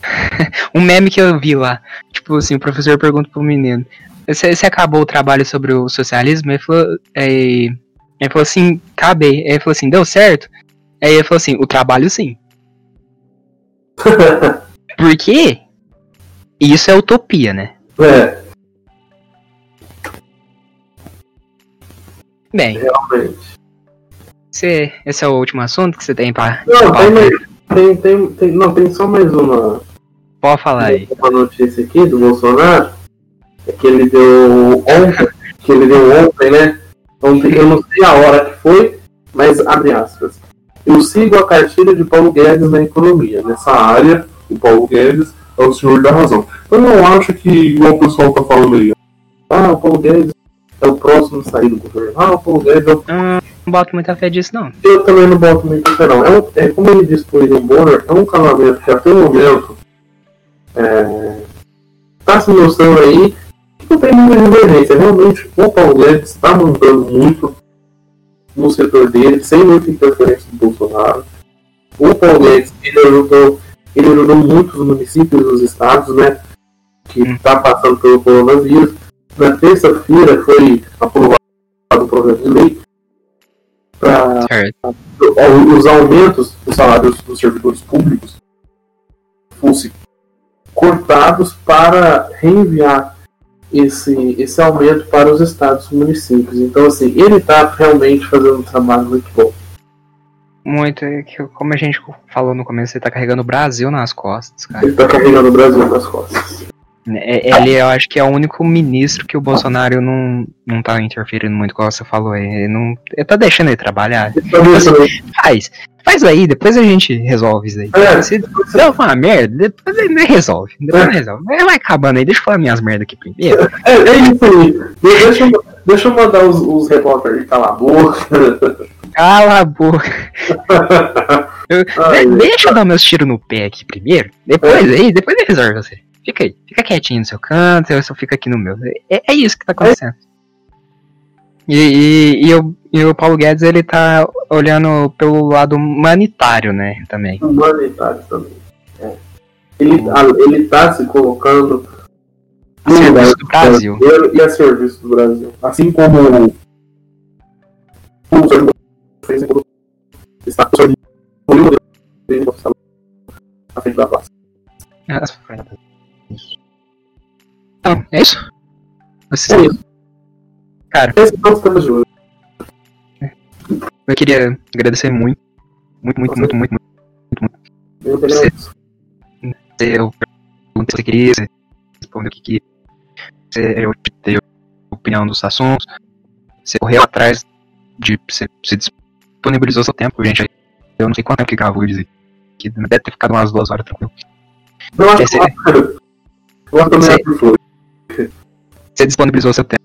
[SPEAKER 1] um meme que eu vi lá. Tipo assim, o professor pergunta pro menino: Você você acabou o trabalho sobre o socialismo? Ele falou, é, ele falou assim, acabei. Aí ele falou assim, deu certo? Aí ele falou assim, o trabalho sim. Por quê? Isso é utopia, né?
[SPEAKER 2] É,
[SPEAKER 1] Bem,
[SPEAKER 2] realmente.
[SPEAKER 1] Você, esse é o último assunto que você tem pra.
[SPEAKER 2] Não, tem, mais- tem, tem, tem, não, tem só mais uma,
[SPEAKER 1] Pode falar aí.
[SPEAKER 2] uma notícia aqui do Bolsonaro. É que ele deu ontem, que ele deu ontem, né? Ontem, eu não sei a hora que foi, mas abre aspas. Eu sigo a cartilha de Paulo Guedes na economia. Nessa área, o Paulo Guedes é o senhor da razão. Eu não acho que, igual o pessoal tá falando aí, ah, o Paulo Guedes é o próximo a sair do governo. Ah, o Paulo Guedes é o
[SPEAKER 1] Hum, boto muita fé disso, não.
[SPEAKER 2] eu também não boto muito fé, não. É, é como ele disse pro William Bonner, é um casamento que até o momento é, tá se mostrando aí que não tem muita divergência. Realmente, o Paulo Guedes está mandando muito no setor dele, sem muita interferência do Bolsonaro. O Paulo Guedes, ele ajudou, ele ajudou muitos municípios dos estados, né? Que está passando pelo coronavírus. Na terça-feira foi aprovado o projeto de lei para
[SPEAKER 1] Certo.
[SPEAKER 2] os aumentos dos salários dos servidores públicos fossem cortados para reenviar esse, esse aumento para os estados e municípios. Então, assim, ele está realmente fazendo um trabalho muito bom.
[SPEAKER 1] Muito, é que, como a gente falou no começo, você tá carregando o Brasil nas costas, cara.
[SPEAKER 2] Ele está carregando o Brasil nas costas.
[SPEAKER 1] É- Ele, eu acho que é o único ministro que o Bolsonaro não, não tá interferindo muito, como você falou. Ele, não, ele tá deixando ele trabalhar.
[SPEAKER 2] Deixando-
[SPEAKER 1] Faz. Faz aí, depois a gente resolve isso aí.
[SPEAKER 2] É.
[SPEAKER 1] Se der uma merda, depois ele resolve. Depois ele resolve. Vai acabando aí, deixa eu falar minhas merdas aqui primeiro.
[SPEAKER 2] É, é isso aí. Deixa, eu- deixa eu mandar os, os repórteres calar a boca.
[SPEAKER 1] Cala a boca. Eu-
[SPEAKER 2] Ai,
[SPEAKER 1] deixa eu dar meus tiros no pé aqui primeiro. Depois aí, depois ele resolve você. Fica aí. Fica quietinho no seu canto, eu só fico aqui no meu. É, é isso que tá acontecendo. E, e, e, o, e o Paulo Guedes, ele tá olhando pelo lado humanitário, né, também.
[SPEAKER 2] Humanitário também. É. Ele, ele tá se colocando
[SPEAKER 1] A serviço do Brasil.
[SPEAKER 2] brasileiro e a serviço do Brasil. Assim como o fez está o à frente da praça.
[SPEAKER 1] Então, é Você,
[SPEAKER 2] É isso.
[SPEAKER 1] Cara.
[SPEAKER 2] Esse é hoje.
[SPEAKER 1] eu queria agradecer muito, muito, muito, muito, muito, muito.
[SPEAKER 2] Eu queria isso.
[SPEAKER 1] Você, eu perguntei se você queria, você respondeu o que queria. Você, eu dei opinião dos assuntos. Você correu atrás de. Você, você disponibilizou seu tempo, gente. Eu não sei quanto tempo que gravou dizer. Que deve ter ficado umas duas horas tranquilo.
[SPEAKER 2] Não,
[SPEAKER 1] Esse-
[SPEAKER 2] eu acho também
[SPEAKER 1] Esse-
[SPEAKER 2] acho que foi.
[SPEAKER 1] Você disponibilizou seu tempo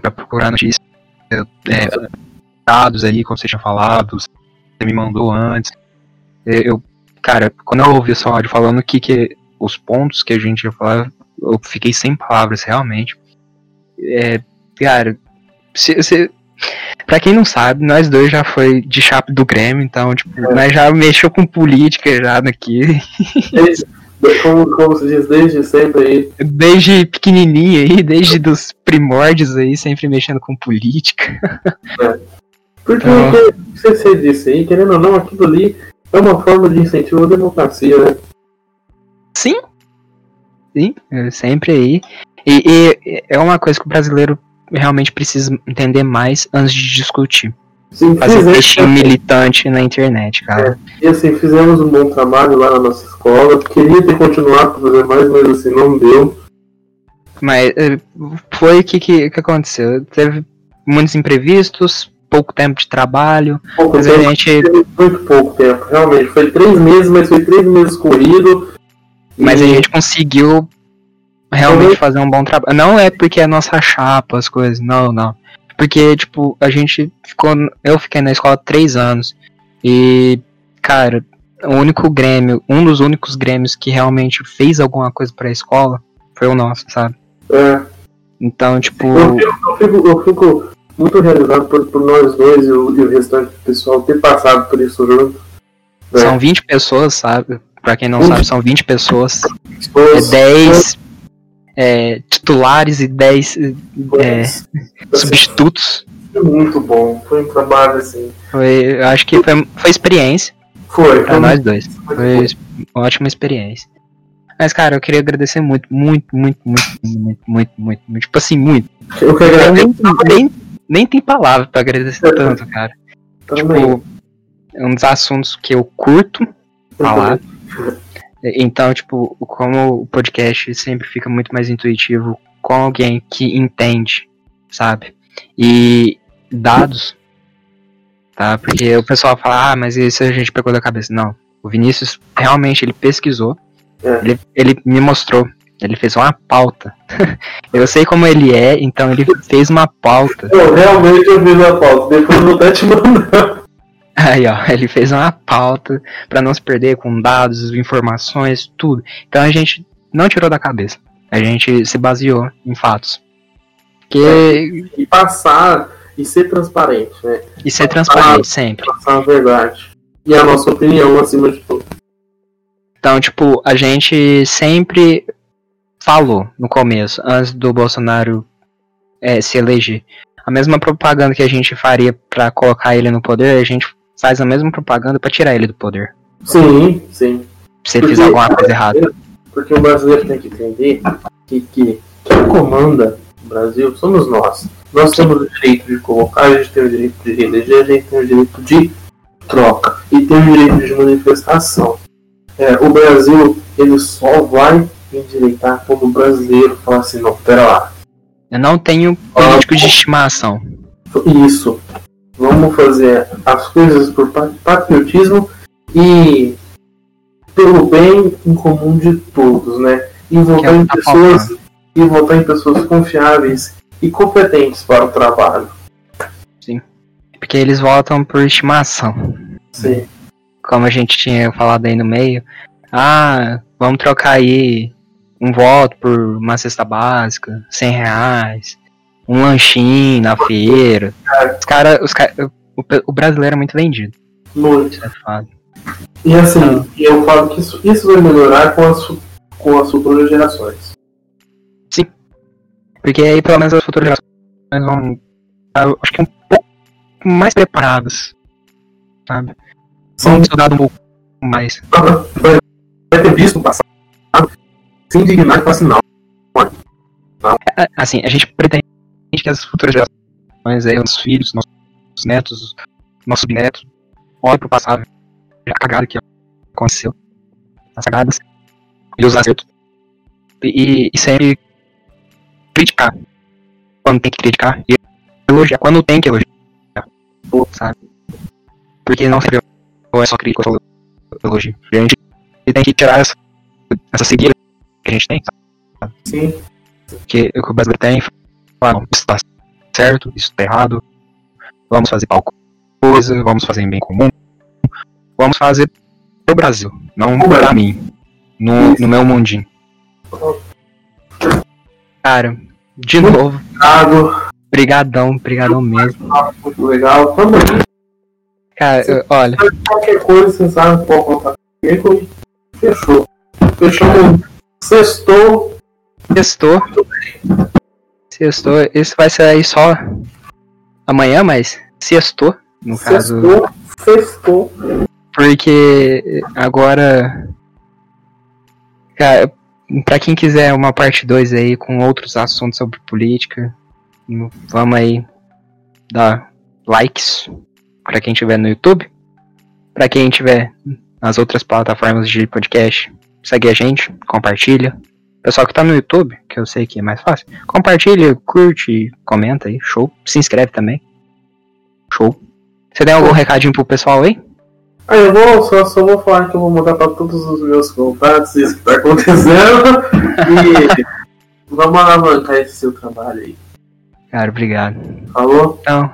[SPEAKER 1] pra procurar notícias, é, dados aí, como você tinha falado, você me mandou antes. Eu, eu- cara, quando eu ouvi o seu áudio falando que, que os pontos que a gente ia falar, eu fiquei sem palavras, realmente. É, cara, se, se, pra quem não sabe, nós dois já foi de chapa do Grêmio, então, tipo, nós já mexeu com política já daqui,
[SPEAKER 2] Desde- Como, como se diz desde sempre aí.
[SPEAKER 1] desde pequenininho aí, desde dos primórdios aí, sempre mexendo com política.
[SPEAKER 2] Porque
[SPEAKER 1] Então-
[SPEAKER 2] o que você- você disse aí, querendo ou não, aquilo ali é uma forma de incentivo à democracia, né?
[SPEAKER 1] Sim. Sim, é sempre aí. E, e é uma coisa que o brasileiro realmente precisa entender mais antes de discutir.
[SPEAKER 2] Sim,
[SPEAKER 1] Fazer
[SPEAKER 2] fizemos-
[SPEAKER 1] textinho militante na internet, cara.
[SPEAKER 2] E assim, fizemos um bom trabalho lá na nossa escola. Queria ter continuado para fazer mais, mas assim, não deu.
[SPEAKER 1] Mas é, foi o que, que, que aconteceu. Teve muitos imprevistos, pouco tempo de trabalho,
[SPEAKER 2] Pouco
[SPEAKER 1] a
[SPEAKER 2] tempo,
[SPEAKER 1] gente.
[SPEAKER 2] muito pouco tempo, realmente. Foi três meses, mas foi três meses corrido.
[SPEAKER 1] Mas a
[SPEAKER 2] E-
[SPEAKER 1] gente conseguiu realmente fazer um bom trabalho. Não é porque é nossa chapa, as coisas, não, não. Porque, tipo, a gente ficou. Eu fiquei na escola três anos. E, cara, o único Grêmio, um dos únicos Grêmios que realmente fez alguma coisa pra escola foi o nosso, sabe?
[SPEAKER 2] É,
[SPEAKER 1] Então, tipo.
[SPEAKER 2] eu, fico, eu, fico, eu fico muito realizado por, por nós dois e o, e o restante do pessoal ter passado por isso junto. É.
[SPEAKER 1] São 20 pessoas, sabe? Pra quem não
[SPEAKER 2] 20.
[SPEAKER 1] sabe, são 20 pessoas. É
[SPEAKER 2] Pessoas-
[SPEAKER 1] 10 é, titulares e 10 é, substitutos.
[SPEAKER 2] Foi muito bom. Foi um trabalho assim.
[SPEAKER 1] Foi, eu acho que foi, foi experiência
[SPEAKER 2] Foi,
[SPEAKER 1] pra
[SPEAKER 2] foi
[SPEAKER 1] nós dois. Foi es- uma ótima experiência. Mas, cara, eu queria agradecer muito, muito, muito, muito, muito, muito, muito, muito. Tipo assim, muito.
[SPEAKER 2] Eu que agradeço
[SPEAKER 1] nem, nem, tem palavra pra agradecer tanto, cara.
[SPEAKER 2] também.
[SPEAKER 1] Tipo, é um dos assuntos que eu curto falar. Então, tipo, como o podcast sempre fica muito mais intuitivo com alguém que entende, sabe? E dados, tá? Porque o pessoal fala, ah, mas isso a gente pegou da cabeça. Não. O Vinícius realmente ele pesquisou,
[SPEAKER 2] É.
[SPEAKER 1] ele, ele me mostrou, ele fez uma pauta. eu sei como ele é, então ele fez uma pauta.
[SPEAKER 2] Eu realmente eu fiz a pauta. Depois eu vou até te mandar.
[SPEAKER 1] Aí, ó, ele fez uma pauta pra não se perder com dados, informações, tudo. Então a gente não tirou da cabeça. A gente se baseou em fatos. Que
[SPEAKER 2] E passar e ser transparente, né?
[SPEAKER 1] e ser transparente sempre.
[SPEAKER 2] Passar a verdade. E a nossa opinião acima de tudo.
[SPEAKER 1] Então, tipo, a gente sempre falou no começo, antes do Bolsonaro é, se eleger. A mesma propaganda que a gente faria pra colocar ele no poder, a gente faz a mesma propaganda pra tirar ele do poder.
[SPEAKER 2] Sim, sim.
[SPEAKER 1] Se ele fizer alguma coisa errada.
[SPEAKER 2] Porque o brasileiro tem que entender que, que quem comanda o Brasil somos nós. Nós temos o direito de colocar, a gente tem o direito de eleger, a gente tem o direito de troca e tem o direito de manifestação. É, o Brasil ele só vai endireitar quando o brasileiro falar assim, não, pera lá,
[SPEAKER 1] Eu não tenho político de estimação.
[SPEAKER 2] isso, vamos fazer as coisas por pa- patriotismo e pelo bem em comum de todos, né? E votar
[SPEAKER 1] é
[SPEAKER 2] em
[SPEAKER 1] tá
[SPEAKER 2] pessoas e votar em pessoas confiáveis e competentes para o trabalho.
[SPEAKER 1] Porque eles votam por estimação.
[SPEAKER 2] Sim.
[SPEAKER 1] Como a gente tinha falado aí no meio. Ah, vamos trocar aí um voto por uma cesta básica, 100 reais, um lanchinho na feira. Os cara, os cara, o, o brasileiro é muito vendido,
[SPEAKER 2] Muito.
[SPEAKER 1] isso é fato.
[SPEAKER 2] E assim, eu falo que isso, isso vai melhorar com as, com as futuras gerações.
[SPEAKER 1] Porque aí pelo menos as futuras gerações vão, eu acho que um pouco mais preparadas, sabe? Vão estudar um pouco mais.
[SPEAKER 2] Vai, ter visto o passado se indignar e falar assim, não.
[SPEAKER 1] Assim, a gente pretende que as futuras gerações, aí, nossos filhos, nossos netos, nossos bisnetos, olhem pro passado, a cagada que aconteceu, as cagadas e os acertos. E, e sempre criticar quando tem que criticar e elogiar quando tem que elogiar, sabe? Porque não ou é só crítica ou só elogio. A gente tem que tirar essa, essa cegueira que a gente tem,
[SPEAKER 2] Sim.
[SPEAKER 1] que, que o brasileiro tem, falar, não, isso tá certo, isso tá errado, vamos fazer tal coisa, vamos fazer em bem comum, vamos fazer pro Brasil, não pra mim, no, no meu mundinho. Cara, de novo,
[SPEAKER 2] Obrigado.
[SPEAKER 1] brigadão, brigadão mesmo.
[SPEAKER 2] Muito legal. Também,
[SPEAKER 1] Cara, eu- olha,
[SPEAKER 2] qualquer coisa, pode contar comigo. Fechou. Fechou. Sextou.
[SPEAKER 1] sextou, sextou, esse vai sair só amanhã, mas sextou, no caso,
[SPEAKER 2] Sextou. Sextou.
[SPEAKER 1] porque agora, cara, pra quem quiser uma parte 2 aí com outros assuntos sobre política, vamos aí dar likes pra quem tiver no YouTube, pra quem tiver nas outras plataformas de podcast, segue a gente, compartilha. Pessoal que tá no YouTube, que eu sei que é mais fácil, compartilha, curte, comenta aí, show. Se inscreve também. Show. Você tem algum recadinho pro pessoal aí?
[SPEAKER 2] Aí eu vou, só, só vou falar que eu vou mandar pra todos os meus contatos isso que tá acontecendo. E vamos alavancar esse seu trabalho aí.
[SPEAKER 1] Cara, obrigado.
[SPEAKER 2] Falou?
[SPEAKER 1] Então,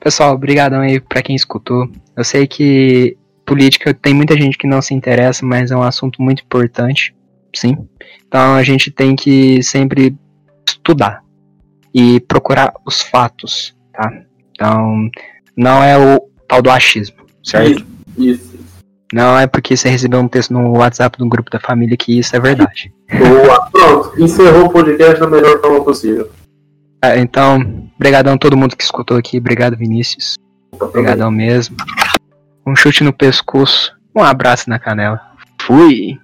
[SPEAKER 1] pessoal, obrigadão aí pra quem escutou. Eu sei que política tem muita gente que não se interessa, mas é um assunto muito importante, sim. Então a gente tem que sempre estudar e procurar os fatos, tá? Então, não é o tal do achismo, certo?
[SPEAKER 2] Isso. isso.
[SPEAKER 1] Não é porque você recebeu um texto no WhatsApp do grupo da família que isso é verdade.
[SPEAKER 2] Boa. Pronto, encerrou o podcast da melhor forma possível.
[SPEAKER 1] Ah, então, brigadão todo mundo que escutou aqui. Obrigado, Vinícius. Obrigadão mesmo. Um chute no pescoço. Um abraço na canela. Fui!